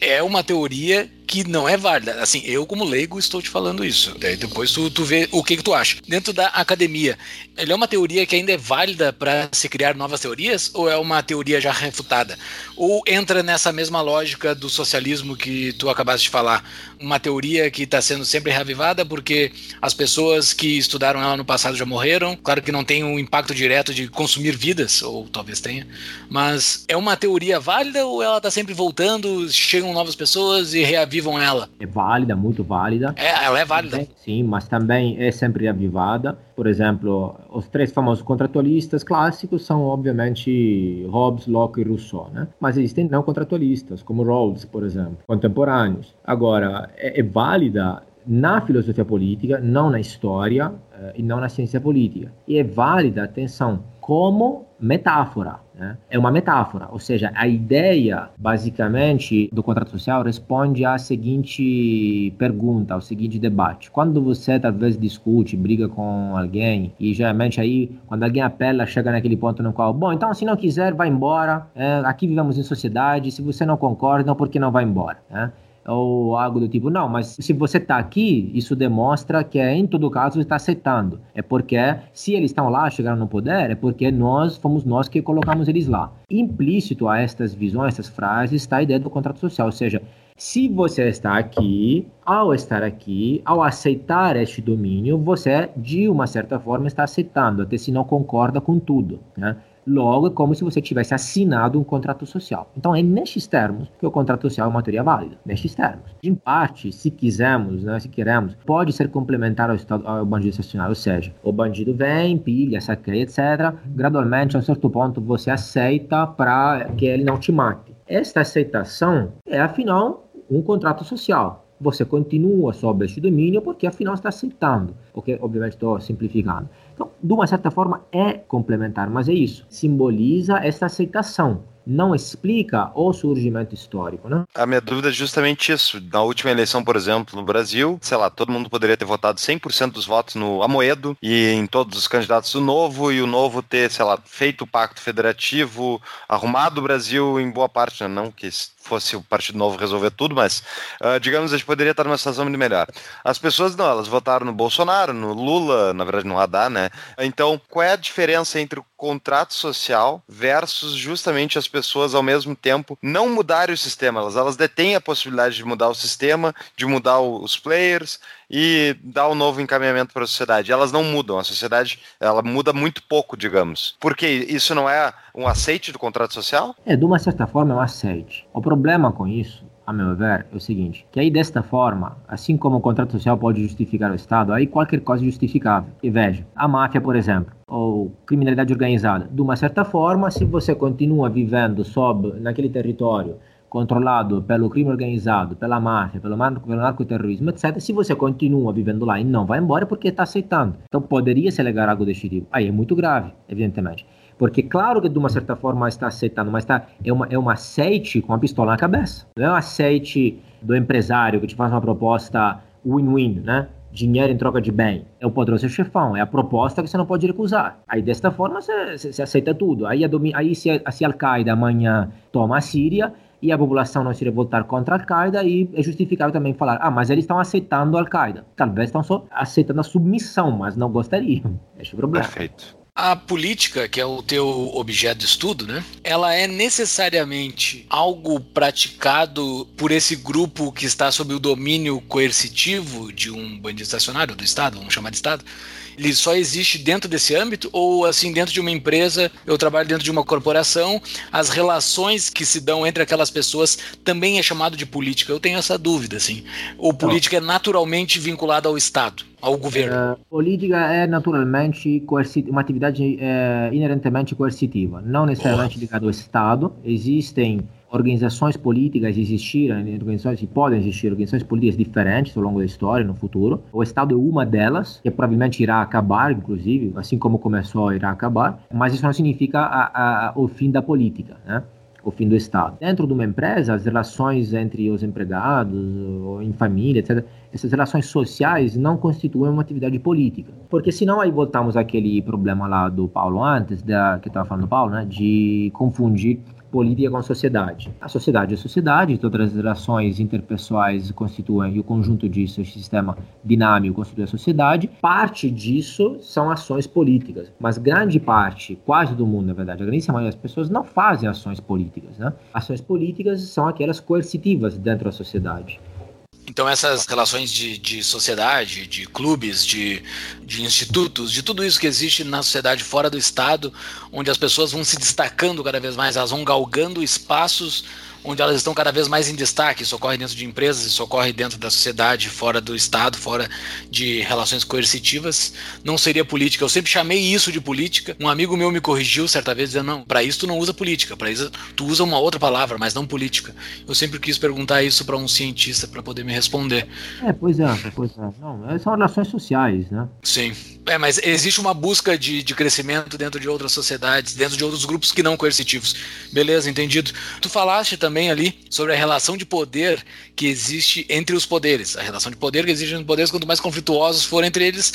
É uma teoria que não é válida. Assim, eu como leigo estou te falando isso. Daí depois tu, tu vê o que, que tu acha. Dentro da academia, ele é uma teoria que ainda é válida para se criar novas teorias ou é uma teoria já refutada? Ou entra nessa mesma lógica do socialismo que tu acabaste de falar? Uma teoria que está sendo sempre reavivada porque as pessoas que estudaram ela no passado já morreram. Claro que não tem um impacto direto de consumir vidas, ou talvez tenha, mas é uma teoria válida ou ela está sempre voltando, chegam novas pessoas e reavivam reavivam ela. É válida, muito válida. É, ela é válida. Sim, mas também é sempre reavivada. Por exemplo, os três famosos contratualistas clássicos são, obviamente, Hobbes, Locke e Rousseau, né? Mas existem não contratualistas, como Rawls, por exemplo, contemporâneos. Agora, é, é válida na filosofia política, não na história eh, e não na ciência política. E é válida, atenção, como metáfora. Né? É uma metáfora, ou seja, a ideia, basicamente, do contrato social responde à seguinte pergunta, ao seguinte debate. Quando você talvez discute, briga com alguém, e geralmente aí, quando alguém apela, chega naquele ponto no qual, bom, então se não quiser, vai embora, é, aqui vivemos em sociedade, se você não concorda, por que não vai embora? Né? Ou algo do tipo. Não, mas se você está aqui, isso demonstra que em todo caso está aceitando. É porque se eles estão lá, chegaram no poder, é porque nós fomos nós que colocamos eles lá. Implícito a estas visões, estas frases, está a ideia do contrato social, ou seja, se você está aqui, ao estar aqui, ao aceitar este domínio, você, de uma certa forma, está aceitando, até se não concorda com tudo. Né? Logo, é como se você tivesse assinado um contrato social. Então, é nestes termos que o contrato social é uma teoria válida. Nestes termos. Em parte, se quisermos, né, se queremos, pode ser complementar ao, estado, ao bandido estacionário. Ou seja, o bandido vem, pilha, saqueia, etc. Gradualmente, a um certo ponto, você aceita para que ele não te mate. Esta aceitação é, afinal, um contrato social você continua sob este domínio porque afinal está aceitando, porque obviamente estou simplificando. Então, de uma certa forma, é complementar, mas é isso. Simboliza essa aceitação não explica o surgimento histórico, né? A minha dúvida é justamente isso. Na última eleição, por exemplo, no Brasil, sei lá, todo mundo poderia ter votado 100% dos votos no Amoedo e em todos os candidatos do Novo e o Novo ter, sei lá, feito o pacto federativo, arrumado o Brasil em boa parte, né? não que fosse o Partido Novo resolver tudo, mas uh, digamos, a gente poderia estar numa situação muito melhor. As pessoas não, elas votaram no Bolsonaro, no Lula, na verdade no Haddad, né? Então, qual é a diferença entre o contrato social versus justamente as pessoas ao mesmo tempo não mudarem o sistema? Elas, elas detêm a possibilidade de mudar o sistema, de mudar os players, e dar um novo encaminhamento para a sociedade. Elas não mudam, a sociedade ela muda muito pouco, digamos. Porque isso não é um aceite do contrato social? É, de uma certa forma é um aceite. O problema com isso a meu ver, é o seguinte, que aí desta forma, assim como o contrato social pode justificar o Estado, aí qualquer coisa é justificável. E veja, a máfia, por exemplo, ou criminalidade organizada, de uma certa forma, se você continua vivendo sob naquele território controlado pelo crime organizado, pela máfia, pelo, mar pelo narcoterrorismo, etc., se você continua vivendo lá e não vai embora, é porque está aceitando. Então poderia se alegar algo deste tipo. Aí é muito grave, evidentemente. Porque claro que de uma certa forma está aceitando, mas tá, é, uma, é um aceite com a pistola na cabeça. Não é um aceite do empresário que te faz uma proposta win-win, né? dinheiro em troca de bem. É o poderoso chefão, é a proposta que você não pode recusar. Aí desta forma você, você aceita tudo. Aí, aí se, se a Al-Qaeda amanhã toma a Síria, e a população não se revoltar contra a Al-Qaeda e é justificável também falar, ah, mas eles estão aceitando a Al-Qaeda. Talvez estão só aceitando a submissão, mas não gostariam. *laughs* Esse é o problema. Perfeito. A política, que é o teu objeto de estudo, né? Ela é necessariamente algo praticado por esse grupo que está sob o domínio coercitivo de um bandido estacionário do Estado, vamos chamar de Estado ele só existe dentro desse âmbito ou assim dentro de uma empresa, eu trabalho dentro de uma corporação, as relações que se dão entre aquelas pessoas também é chamado de política. Eu tenho essa dúvida assim. Ou política é naturalmente vinculada ao Estado? ao governo? Uh, política é naturalmente uma atividade é, inerentemente coercitiva, não necessariamente ligada ao Estado. Existem organizações políticas existiram, organizações que podem existir, organizações políticas diferentes ao longo da história, no futuro. O Estado é uma delas, que provavelmente irá acabar, inclusive, assim como começou, irá acabar, mas isso não significa a, a, o fim da política, né? o fim do Estado. Dentro de uma empresa, as relações entre os empregados, ou em família, etc., essas relações sociais não constituem uma atividade política. Porque senão aí voltamos àquele problema lá do Paulo antes, da, que estava falando do Paulo, né, de confundir política com a sociedade. A sociedade é a sociedade, todas as relações interpessoais constituem, e o conjunto disso, esse sistema dinâmico constitui a sociedade. Parte disso são ações políticas, mas grande parte, quase do mundo, na verdade, a grande maioria das pessoas não fazem ações políticas. Né? Ações políticas são aquelas coercitivas dentro da sociedade. Então essas relações de, de sociedade, de clubes, de, de institutos, de tudo isso que existe na sociedade fora do Estado, onde as pessoas vão se destacando cada vez mais, elas vão galgando espaços onde elas estão cada vez mais em destaque. Isso ocorre dentro de empresas, isso ocorre dentro da sociedade, fora do Estado, fora de relações coercitivas. Não seria política. Eu sempre chamei isso de política. Um amigo meu me corrigiu certa vez dizendo: não, para isso tu não usa política, para isso tu usa uma outra palavra, mas não política. Eu sempre quis perguntar isso para um cientista para poder me responder. É, pois é, pois é. Não, são relações sociais, né? Sim. É, mas existe uma busca de, de crescimento dentro de outras sociedades, dentro de outros grupos que não coercitivos. Beleza, entendido. Tu falaste também ali sobre a relação de poder que existe entre os poderes. A relação de poder que existe entre os poderes, quanto mais conflituosos forem entre eles,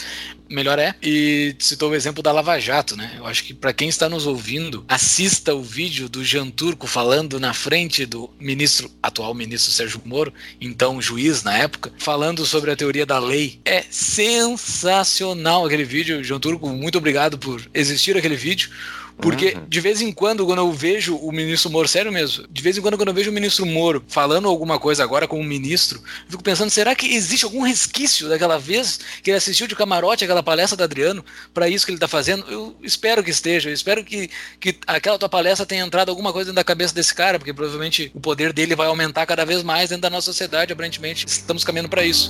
melhor é. E citou o exemplo da Lava Jato, né? Eu acho que para quem está nos ouvindo, assista o vídeo do Jean Turco falando na frente do ministro, atual ministro Sérgio Moro, então juiz na época, falando sobre a teoria da lei. É sensacional aquele vídeo. Jean Turco, muito obrigado por existir aquele vídeo porque uhum. de vez em quando, quando eu vejo o ministro Moro, sério mesmo, de vez em quando, quando eu vejo o ministro Moro falando alguma coisa agora como ministro, eu fico pensando, será que existe algum resquício daquela vez que ele assistiu de camarote aquela palestra do Adriano para isso que ele está fazendo? Eu espero que esteja, eu espero que, que aquela tua palestra tenha entrado alguma coisa dentro da cabeça desse cara, porque provavelmente o poder dele vai aumentar cada vez mais dentro da nossa sociedade, aparentemente. Estamos caminhando para isso.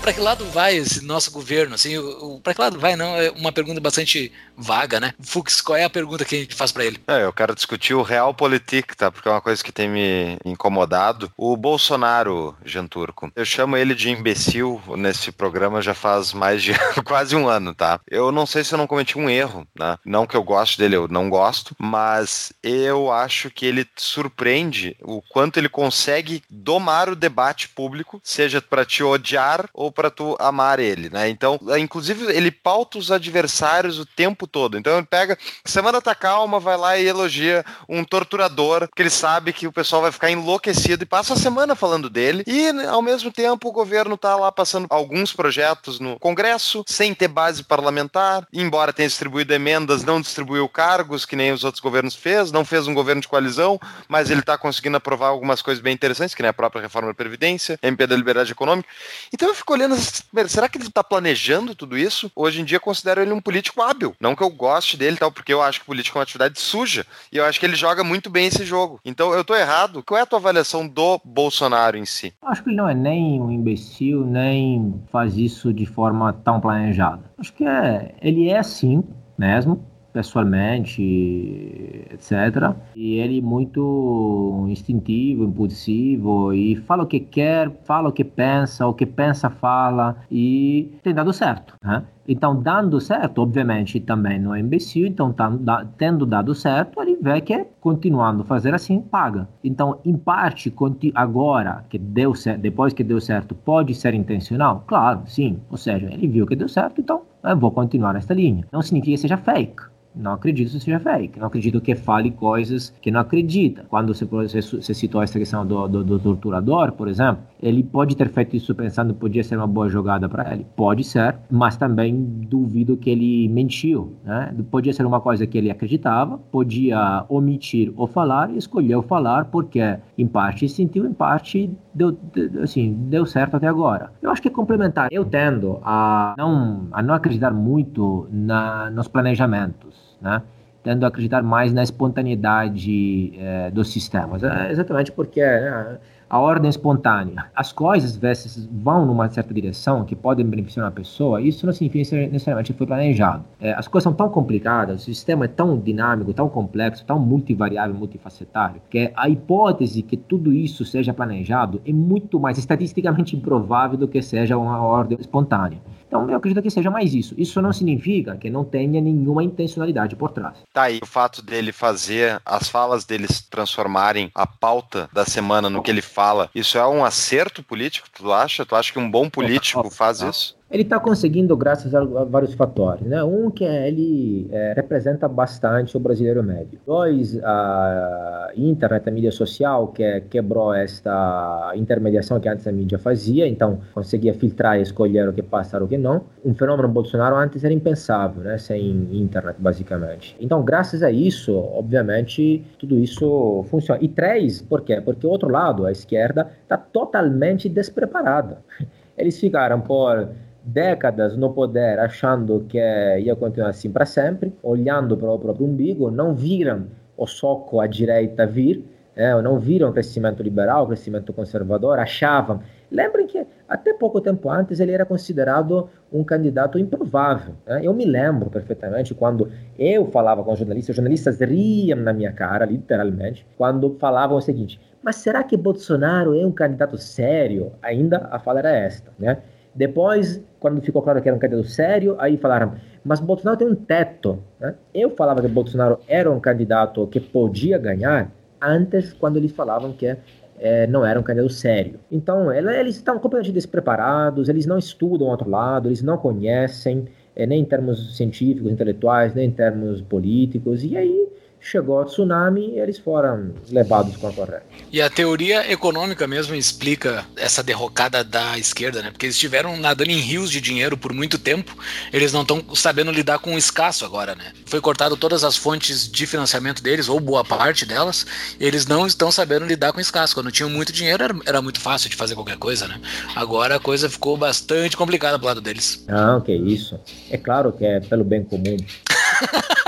Para que lado vai esse nosso governo? Assim, para que lado vai? Não é uma pergunta bastante vaga, né? Fux, qual é a pergunta que a gente faz para ele? É, eu quero discutir o realpolitik, tá? Porque é uma coisa que tem me incomodado. O Bolsonaro, Jean Turco, eu chamo ele de imbecil nesse programa já faz mais de *laughs* quase um ano, tá? Eu não sei se eu não cometi um erro, né? Não que eu goste dele, eu não gosto, mas eu acho que ele surpreende o quanto ele consegue domar o debate público, seja para te odiar ou ou para tu amar ele, né? Então, é, inclusive, ele pauta os adversários o tempo todo. Então, ele pega, semana tá calma, vai lá e elogia um torturador, que ele sabe que o pessoal vai ficar enlouquecido e passa a semana falando dele. E, ao mesmo tempo, o governo tá lá passando alguns projetos no Congresso, sem ter base parlamentar, embora tenha distribuído emendas, não distribuiu cargos, que nem os outros governos fez, não fez um governo de coalizão, mas ele tá conseguindo aprovar algumas coisas bem interessantes, que nem a própria reforma da Previdência, MP da Liberdade Econômica. Então eu fico olhando, será que ele está planejando tudo isso? Hoje em dia considero ele um político hábil. Não que eu goste dele tal, porque eu acho que política é uma atividade suja. E eu acho que ele joga muito bem esse jogo. Então eu tô errado. Qual é a tua avaliação do Bolsonaro em si? Acho que ele não é nem um imbecil, nem faz isso de forma tão planejada. Acho que é, ele é assim mesmo pessoalmente, etc. E ele muito instintivo, impulsivo e fala o que quer, fala o que pensa, o que pensa fala e tem dado certo. Né? Então, dando certo, obviamente, também não é imbecil, então, tá, tendo dado certo, ele vê que continuando a fazer assim, paga. Então, em parte, agora que deu certo, depois que deu certo, pode ser intencional? Claro, sim. Ou seja, ele viu que deu certo, então eu vou continuar nesta linha. Não significa que seja fake Não acredito que seja fake. Não acredito que fale coisas que não acredita. Quando você, você, citou essa questão do, do, do, torturador, por exemplo, ele pode ter feito isso pensando que podia ser uma boa jogada para ele. Pode ser, mas também duvido que ele mentiu. Né? Podia ser uma coisa que ele acreditava, podia omitir ou falar e escolheu falar porque, em parte, sentiu, em parte, deu, assim, deu certo até agora. Eu acho que é complementar. Eu tendo a não, a não acreditar muito na, nos planejamentos né? tendo a acreditar mais na espontaneidade é, dos sistemas. É exatamente porque né, a ordem espontânea. As coisas, às vezes, vão numa certa direção que podem beneficiar uma pessoa, isso não significa necessariamente que foi planejado. É, as coisas são tão complicadas, o sistema é tão dinâmico, tão complexo, tão multivariável, multifacetário, que a hipótese que tudo isso seja planejado é muito mais estatisticamente improvável do que seja uma ordem espontânea. Então, eu acredito que seja mais isso. Isso não significa que não tenha nenhuma intencionalidade por trás. Tá aí, o fato dele fazer as falas deles transformarem a pauta da semana no que ele fala, isso é um acerto político, tu acha? Tu acha que um bom político faz isso? Ele está conseguindo graças a vários fatores, né? Um que é, ele é, representa bastante o brasileiro médio. Dois, a internet, a mídia social, que quebrou esta intermediação que antes a mídia fazia, então conseguia filtrar e escolher o que passar o que não. Um fenômeno Bolsonaro antes era impensável, né? Sem internet, basicamente. Então, graças a isso, obviamente, tudo isso funciona. E três, por quê? Porque o outro lado, a esquerda, está totalmente despreparada. Eles ficaram por décadas no poder achando que ia continuar assim para sempre, olhando para o próprio umbigo, não viram o soco à direita vir, é, não viram crescimento liberal, crescimento conservador, achavam. Lembrem que até pouco tempo antes ele era considerado um candidato improvável. Né? Eu me lembro perfeitamente quando eu falava com jornalistas, os jornalistas riam na minha cara, literalmente, quando falavam o seguinte: mas será que Bolsonaro é um candidato sério? Ainda a fala era esta, né? Depois, quando ficou claro que era um candidato sério, aí falaram, mas Bolsonaro tem um teto. Né? Eu falava que Bolsonaro era um candidato que podia ganhar antes, quando eles falavam que é, não era um candidato sério. Então, eles estão completamente despreparados, eles não estudam o outro lado, eles não conhecem, é, nem em termos científicos, intelectuais, nem em termos políticos, e aí chegou o tsunami e eles foram levados com a corrente. E a teoria econômica mesmo explica essa derrocada da esquerda, né? Porque eles estiveram nadando em rios de dinheiro por muito tempo, eles não estão sabendo lidar com o escasso agora, né? Foi cortado todas as fontes de financiamento deles, ou boa parte delas, eles não estão sabendo lidar com o escasso. Quando tinham muito dinheiro, era, era muito fácil de fazer qualquer coisa, né? Agora a coisa ficou bastante complicada pro lado deles. Não, que isso. É claro que é pelo bem comum. *laughs*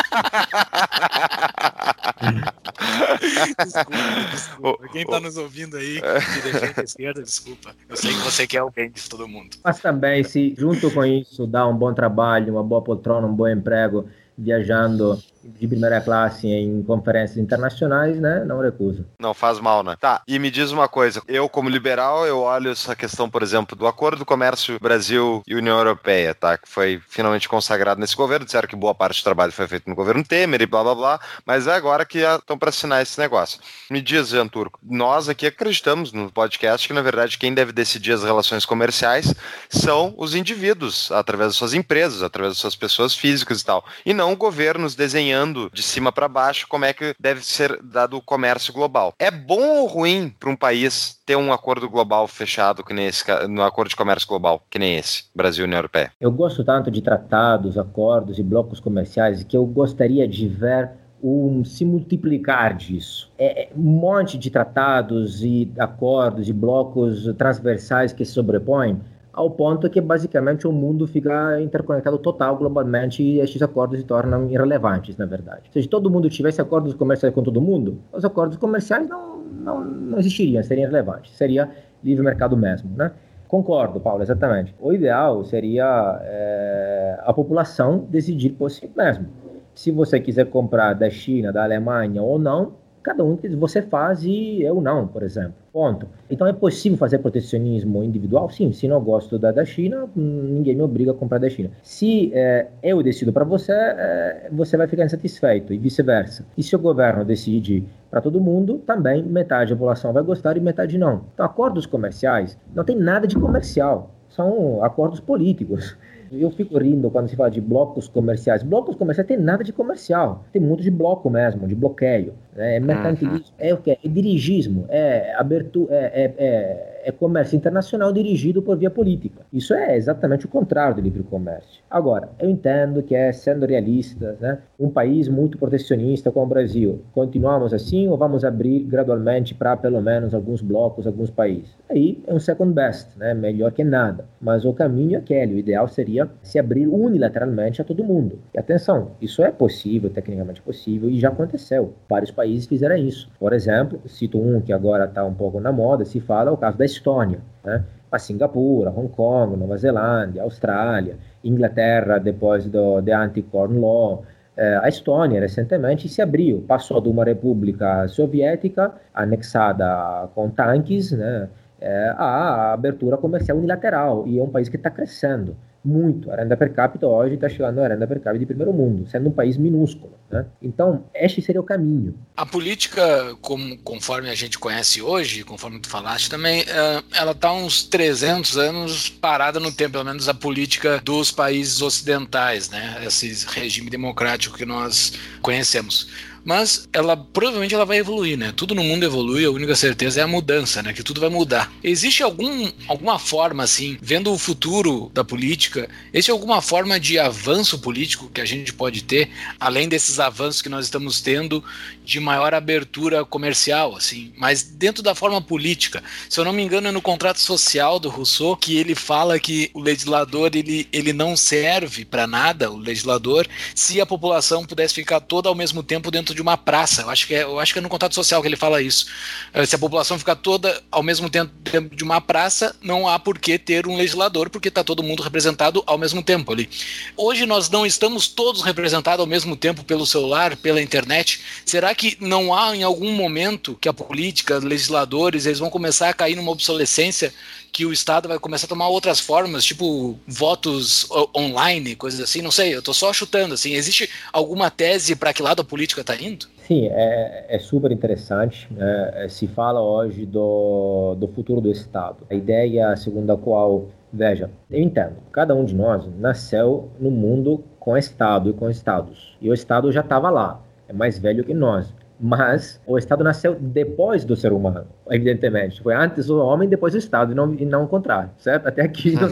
desculpa, desculpa. Quem está nos ouvindo aí que defende a esquerda, desculpa. Eu sei que você quer o bem de todo mundo. Mas também, se junto com isso dá um bom trabalho, uma boa poltrona, um bom emprego, viajando de primeira classe em conferências internacionais, né? Não recuso. Não faz mal, né? Tá, e me diz uma coisa. Eu, como liberal, eu olho essa questão, por exemplo, do Acordo do Comércio Brasil e União Europeia, tá? Que foi finalmente consagrado nesse governo. Disseram que boa parte do trabalho foi feito no governo Temer e blá blá blá, mas é agora que estão para assinar esse negócio. Me diz, Jean Turco, nós aqui acreditamos no podcast que, na verdade, quem deve decidir as relações comerciais são os indivíduos, através das suas empresas, através das suas pessoas físicas e tal, e não governos desenhando desenhando de cima para baixo como é que deve ser dado o comércio global. É bom ou ruim para um país ter um acordo global fechado que nem esse, no acordo de comércio global, que nem esse, Brasil União Europeia? Eu gosto tanto de tratados, acordos e blocos comerciais que eu gostaria de ver um se multiplicar disso. É, é um monte de tratados e acordos e blocos transversais que se sobrepõem ao ponto que basicamente o mundo fica interconectado total globalmente e esses acordos se tornam irrelevantes, na verdade. Se todo mundo tivesse acordos comerciais com todo mundo, os acordos comerciais não, não, não existiriam, seriam irrelevantes, seria livre mercado mesmo, né? Concordo, Paulo, exatamente. O ideal seria é, a população decidir por si mesmo. Se você quiser comprar da China, da Alemanha ou não, cada um você faz e eu não, por exemplo. Ponto. Então é possível fazer protecionismo individual? Sim, se não gosto da, da China, ninguém me obriga a comprar da China. Se é, eu decido para você, é, você vai ficar insatisfeito e vice-versa. E se o governo decide para todo mundo, também metade da população vai gostar e metade não. Então acordos comerciais não tem nada de comercial, são acordos políticos. Eu fico rindo quando se fala de blocos comerciais. Blocos comerciais tem nada de comercial, tem muito de bloco mesmo, de bloqueio. Né? É mercantilismo, uhum. é o que? É dirigismo, é abertura, é, é, é é comércio internacional dirigido por via política. Isso é exatamente o contrário do livre comércio. Agora, eu entendo que é, sendo realistas, né, um país muito protecionista como o Brasil, continuamos assim ou vamos abrir gradualmente para pelo menos alguns blocos, alguns países? Aí é um second best, né, melhor que nada. Mas o caminho é aquele, o ideal seria se abrir unilateralmente a todo mundo. E atenção, isso é possível, tecnicamente possível, e já aconteceu. Vários países fizeram isso. Por exemplo, cito um que agora está um pouco na moda, se fala o caso da Estônia, né? a Singapura, Hong Kong, Nova Zelândia, Austrália, Inglaterra depois do the Anti-Corn Law, eh, a Estônia recentemente se abriu, passou de uma república soviética anexada com tanques, né, eh, à abertura comercial unilateral e é um país que está crescendo muito. A renda per capita hoje está chegando à renda per capita de primeiro mundo, sendo um país minúsculo. Né? Então, este seria o caminho. A política, como, conforme a gente conhece hoje, conforme tu falaste também, uh, ela está uns 300 anos parada no tempo, pelo menos a política dos países ocidentais, né? esse regime democrático que nós conhecemos mas ela provavelmente ela vai evoluir, né? Tudo no mundo evolui, a única certeza é a mudança, né? Que tudo vai mudar. Existe algum, alguma forma, assim, vendo o futuro da política, existe alguma forma de avanço político que a gente pode ter, além desses avanços que nós estamos tendo de maior abertura comercial, assim, mas dentro da forma política. Se eu não me engano, é no contrato social do Rousseau que ele fala que o legislador ele, ele não serve para nada, o legislador, se a população pudesse ficar toda ao mesmo tempo dentro de uma praça. Eu acho que é, eu acho que é no contrato social que ele fala isso. Eh, se a população ficar toda ao mesmo tempo dentro de uma praça, não há por que ter um legislador, porque está todo mundo representado ao mesmo tempo ali. Hoje nós não estamos todos representados ao mesmo tempo pelo celular, pela internet. Será que não há em algum momento que a política, legisladores, eles vão começar a cair numa obsolescência que o Estado vai começar a tomar outras formas, tipo votos online, coisas assim, não sei, eu estou só chutando, assim, existe alguma tese para que lado a política está indo? Sim, é, é super interessante. Né? Se fala hoje do, do futuro do Estado. A ideia segundo a qual, veja, eu entendo, cada um de nós nasceu no mundo com Estado e com Estados. E o Estado já estava lá, é mais velho que nós mas o Estado nasceu depois do ser humano, evidentemente. Foi antes o homem, depois o Estado, e não, e não o contrário, certo? Até aqui *laughs* não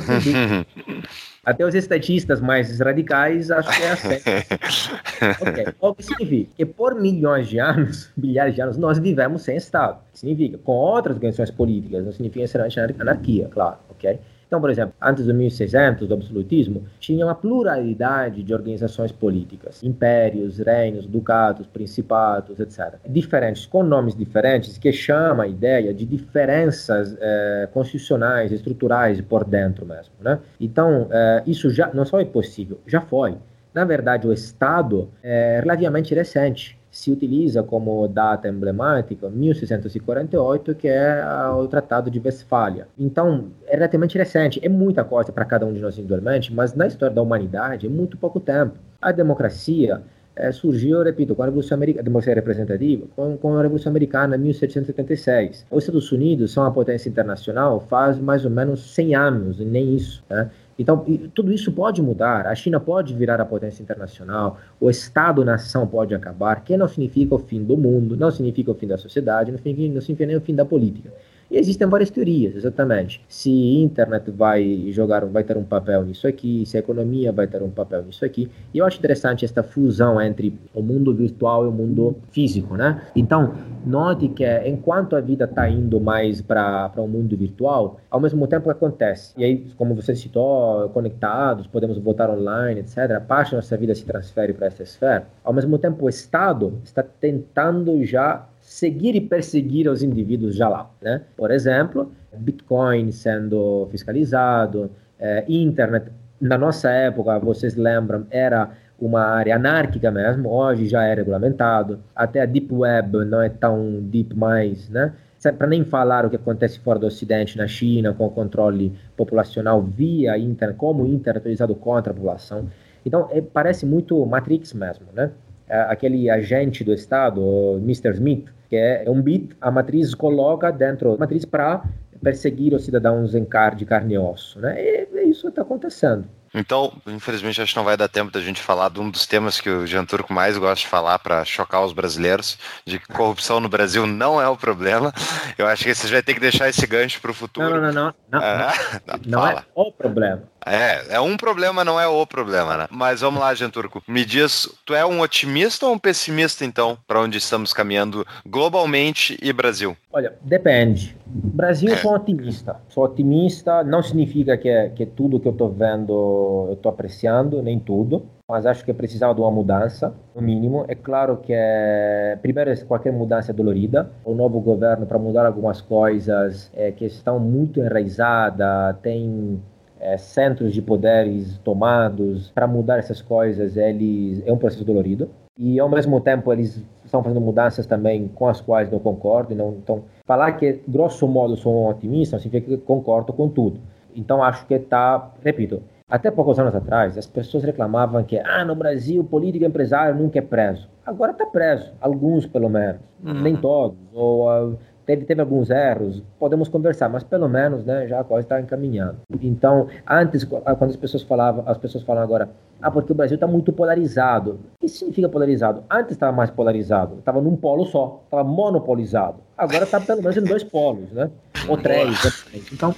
Até os estatistas mais radicais acho que é assim. *laughs* okay. O que significa? Que por milhões de anos, *laughs* milhares de anos, nós vivemos sem Estado. Significa, com outras organizações políticas, não significa necessariamente anarquia, claro, ok? Então, por exemplo, antes do 1600, do absolutismo, tinha uma pluralidade de organizações políticas, impérios, reinos, ducados, principados, etc. Diferentes, com nomes diferentes, que chama a ideia de diferenças eh, constitucionais, estruturais por dentro mesmo. Né? Então, eh, isso já não só é possível, já foi. Na verdade, o Estado é relativamente recente se utiliza como data emblemática 1648, que é o Tratado de Westfália. Então, é relativamente recente, é muita coisa para cada um de nós individualmente, mas na história da humanidade é muito pouco tempo. A democracia é, surgiu, repito, com a Revolução Americana, a democracia representativa, com, com a Revolução Americana em 1776. Os Estados Unidos são uma potência internacional faz mais ou menos 100 anos, nem isso. Né? Então, tudo isso pode mudar. A China pode virar a potência internacional, o Estado-nação pode acabar, que não significa o fim do mundo, não significa o fim da sociedade, não significa, não significa nem o fim da política. E existem várias teorias, exatamente. Se a internet vai jogar, vai ter um papel nisso aqui, se a economia vai ter um papel nisso aqui. E eu acho interessante esta fusão entre o mundo virtual e o mundo físico, né? Então, note que enquanto a vida está indo mais para o um mundo virtual, ao mesmo tempo acontece. E aí, como você citou, conectados, podemos votar online, etc. Parte da nossa vida se transfere para essa esfera. Ao mesmo tempo, o Estado está tentando já seguir e perseguir os indivíduos já lá. Né? Por exemplo, Bitcoin sendo fiscalizado, eh, internet, na nossa época, vocês lembram, era uma área anárquica mesmo, hoje já é regulamentado, até a Deep Web não é tão deep mais, né? Para nem falar o que acontece fora do Ocidente, na China, com o controle populacional via internet, como o internet é utilizado contra a população. Então, é, parece muito Matrix mesmo, né? É, aquele agente do Estado, Mr. Smith, que é um bit, a matriz coloca dentro da matriz para perseguir os cidadãos em car de carne e osso. Né? E, e isso está acontecendo. Então, infelizmente, acho que não vai dar tempo da gente falar de um dos temas que o Jean Turco mais gosta de falar para chocar os brasileiros, de que corrupção no Brasil não é o problema. Eu acho que vocês vai ter que deixar esse gancho para o futuro. Não, não, não. Não, não, Ah, *laughs* não, não é o problema. É, é um problema, não é o problema, né? Mas vamos lá, Jean Turco. Me diz, tu é um otimista ou um pessimista, então, para onde estamos caminhando globalmente e Brasil? Olha, depende. Brasil, eu sou otimista. Sou otimista, não significa que, é, que tudo que eu estou vendo eu estou apreciando, nem tudo, mas acho que precisava de uma mudança, no mínimo. É claro que, é, primeiro, qualquer mudança é dolorida. O novo governo, para mudar algumas coisas é, que estão muito enraizadas, tem é, centros de poderes tomados. Para mudar essas coisas eles é um processo dolorido. E ao mesmo tempo eles estão fazendo mudanças também com as quais não concordo não então falar que grosso modo sou um otimista significa que concordo com tudo. Então acho que está repito até poucos anos atrás as pessoas reclamavam que ah no Brasil político empresário nunca é preso. Agora está preso alguns pelo menos. Uhum. nem todos ou uh, teve, teve alguns erros, podemos conversar, mas pelo menos né, já a coisa está encaminhando. Então, antes, quando as pessoas falavam, as pessoas falam agora, ah, porque o Brasil está muito polarizado. O que significa polarizado? Antes estava mais polarizado, estava num polo só, estava monopolizado. Agora está pelo menos em dois polos, né? Ou três. Né? Então,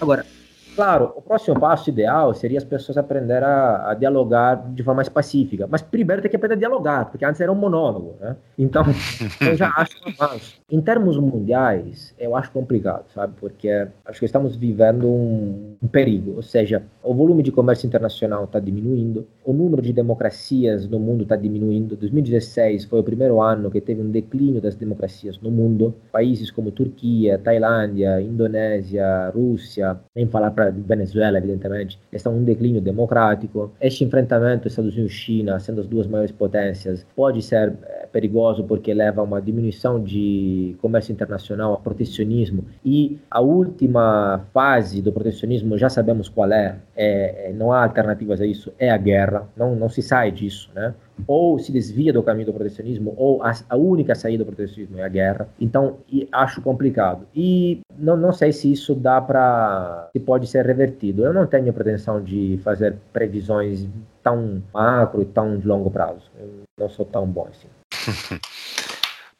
agora, Claro, o próximo passo ideal seria as pessoas aprender a, a, dialogar de forma mais pacífica. Mas primeiro tem que aprender a dialogar, porque antes era um monólogo, né? Então, *laughs* eu já acho avanço. Em termos mundiais, eu acho complicado, sabe? Porque acho que estamos vivendo um, um perigo. Ou seja, o volume de comércio internacional está diminuindo, o número de democracias no mundo está diminuindo. 2016 foi o primeiro ano que teve um declínio das democracias no mundo. Países como Turquia, Tailândia, Indonésia, Rússia, nem falar para Venezuela, evidentemente, em um declínio democrático. Este enfrentamento Estados Unidos-China, sendo as duas maiores potências, pode ser eh, perigoso porque leva a uma diminuição de comércio internacional, a protecionismo. E a última fase do protecionismo, já sabemos qual é, não há alternativas a isso, é a guerra. Não, se sai disso, né? Ou se desvia do caminho do protecionismo, ou a, a única saída do protecionismo é a guerra. Então, acho complicado. E não, não sei se isso dá para. se pode ser revertido. Eu não tenho pretensão de fazer previsões tão macro e tão de longo prazo. Eu não sou tão bom assim. *laughs*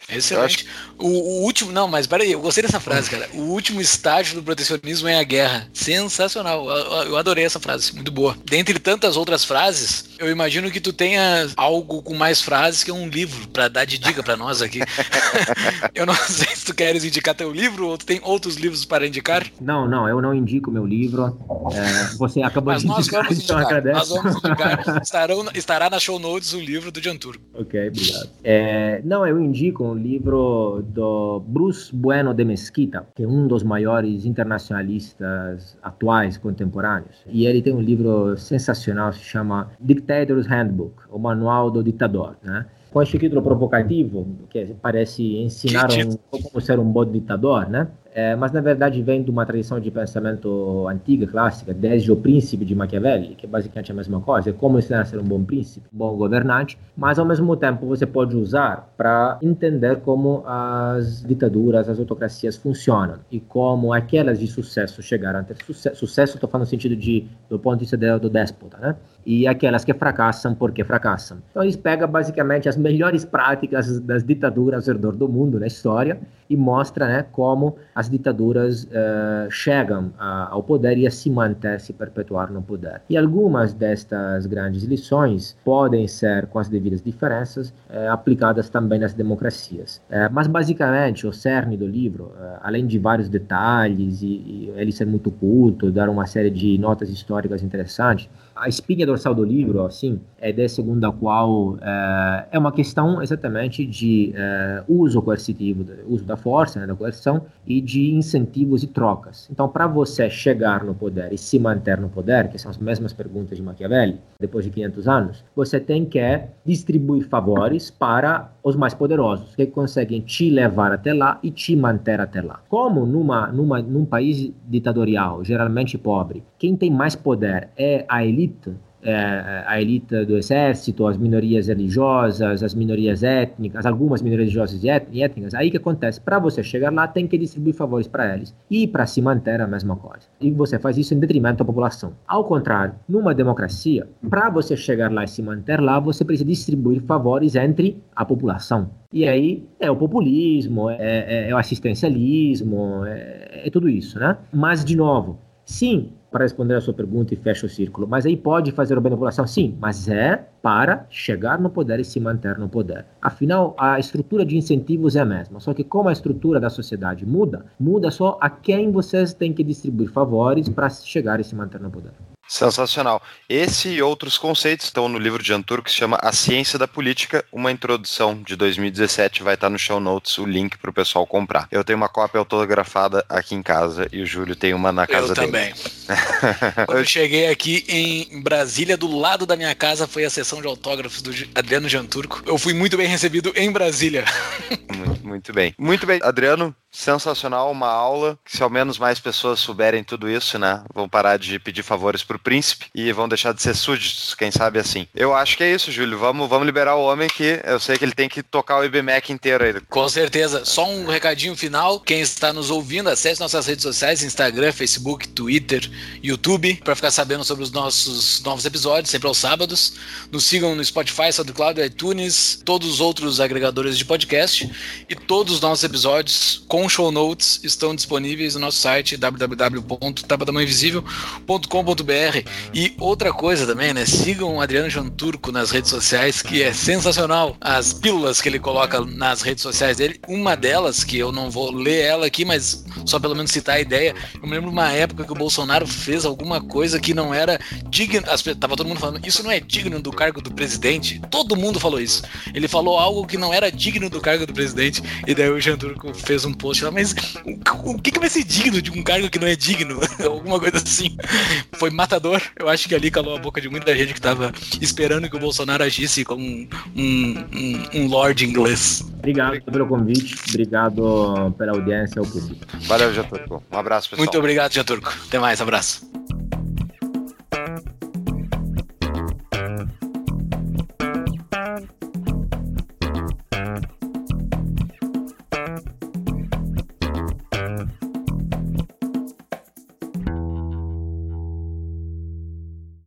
Excelente. O, o, último. Não, mas peraí, eu gostei dessa frase, cara. O último estágio do protecionismo é a guerra. Sensacional. Eu, adorei essa frase. Muito boa. Dentre tantas outras frases, eu imagino que tu tenha algo com mais frases que um livro para dar de dica para nós aqui. *laughs* *laughs* eu não sei se tu queres indicar teu livro ou tu tem outros livros para indicar. Não, não, eu não indico meu livro. É, você acabou mas de nós indicar, vamos então indicar. Nós vamos indicar. *laughs* Estarão, estará na show notes o livro do Jantur. Ok, obrigado. É, não, eu indico um livro do Bruce Bueno de Mesquita, que é um dos maiores internacionalistas atuais, contemporâneos. E ele tem um livro sensacional, se chama Dictator's Handbook, o Manual do Ditador, né? com este título provocativo, que parece ensinar um, como ser um bom ditador, né? É, mas na verdade vem de uma tradição de pensamento antiga, clássica, desde o príncipe de Machiavelli, que é basicamente a mesma coisa, é como ensinar a ser um bom príncipe, um bom governante, mas ao mesmo tempo você pode usar para entender como as ditaduras, as autocracias funcionam e como aquelas de sucesso chegaram a ter sucesso. Sucesso, estou falando no sentido de, do ponto de vista do, do déspota, né? E aquelas que fracassam porque fracassam. Então eles pegam basicamente as melhores práticas das ditaduras ao redor do mundo na história e mostra né, como as ditaduras uh, chegam a, ao poder e a se manter, se perpetuar no poder. E algumas destas grandes lições podem ser, com as devidas diferenças, uh, aplicadas também nas democracias. Uh, mas, basicamente, o cerne do livro, além de vários detalhes e, e ele ser muito culto, dar uma série de notas históricas interessantes, a espinha dorsal do livro, assim, é de segundo a qual é, é uma questão exatamente de é, uso coercitivo, uso da força, né, da coerção e de incentivos e trocas. Então, para você chegar no poder e se manter no poder, que são as mesmas perguntas de Machiavelli, depois de 500 anos, você tem que distribuir favores para os mais poderosos, que conseguem te levar até lá e te manter até lá. Como numa, numa, num país ditatorial, geralmente pobre, quem tem mais poder é a elite, é, a elite do exército, as minorias religiosas, as minorias étnicas, algumas minorias religiosas e étnicas. Aí que acontece? Para você chegar lá, tem que distribuir favores para eles. E para se manter, a mesma coisa. E você faz isso em detrimento da população. Ao contrário, numa democracia, para você chegar lá e se manter lá, você precisa distribuir favores entre a população. E aí é o populismo, é, é, é o assistencialismo, é, é tudo isso, né? Mas, de novo, sim, para responder a sua pergunta e fecha o círculo. Mas aí pode fazer a população? Sim, mas é para chegar no poder e se manter no poder. Afinal, a estrutura de incentivos é a mesma, só que como a estrutura da sociedade muda, muda só a quem vocês têm que distribuir favores para chegar e se manter no poder. Sensacional. Esse e outros conceitos estão no livro de Antur que se chama A Ciência da Política, uma introdução de 2017. Vai estar no show notes o link para o pessoal comprar. Eu tenho uma cópia autografada aqui em casa e o Júlio tem uma na casa eu dele. também. *laughs* Quando eu cheguei aqui em Brasília, do lado da minha casa foi a sessão de autógrafos do Adriano Janturco. Eu fui muito bem recebido em Brasília. *laughs* Muito, muito bem. Muito bem, Adriano sensacional, uma aula. Se ao menos mais pessoas souberem tudo isso, né? Vão parar de pedir favores pro príncipe e vão deixar de ser súditos, quem sabe assim. Eu acho que é isso, Júlio. Vamos, vamos liberar o homem que eu sei que ele tem que tocar o IBMEC inteiro aí. Com certeza. Só um recadinho final. Quem está nos ouvindo, acesse nossas redes sociais, Instagram, Facebook, Twitter, YouTube, para ficar sabendo sobre os nossos novos episódios, sempre aos sábados. Nos sigam no Spotify, SoundCloud, iTunes, todos os outros agregadores de podcast e todos os nossos episódios com show notes estão disponíveis no nosso site www.tapadamainvisível.com.br e outra coisa também, né? Sigam o Adriano João Turco nas redes sociais, que é sensacional as pílulas que ele coloca nas redes sociais dele. Uma delas, que eu não vou ler ela aqui, mas só pelo menos citar a ideia. Eu me lembro uma época que o Bolsonaro fez alguma coisa que não era digno. Tava todo mundo falando, isso não é digno do cargo do presidente. Todo mundo falou isso. Ele falou algo que não era digno do cargo do presidente. E daí o Jean Turco fez um lá, mas o, que, que vai ser digno de um cargo que não é digno? *laughs* Alguma coisa assim. Foi matador. Eu acho que ali calou a boca de muita gente que tava esperando que o Bolsonaro agisse como um, um, um, um lord inglês. Obrigado pelo convite, obrigado pela audiência ao público. Valeu, Jaturco. Um abraço, pessoal. Muito obrigado, Jaturco. Até mais, abraço.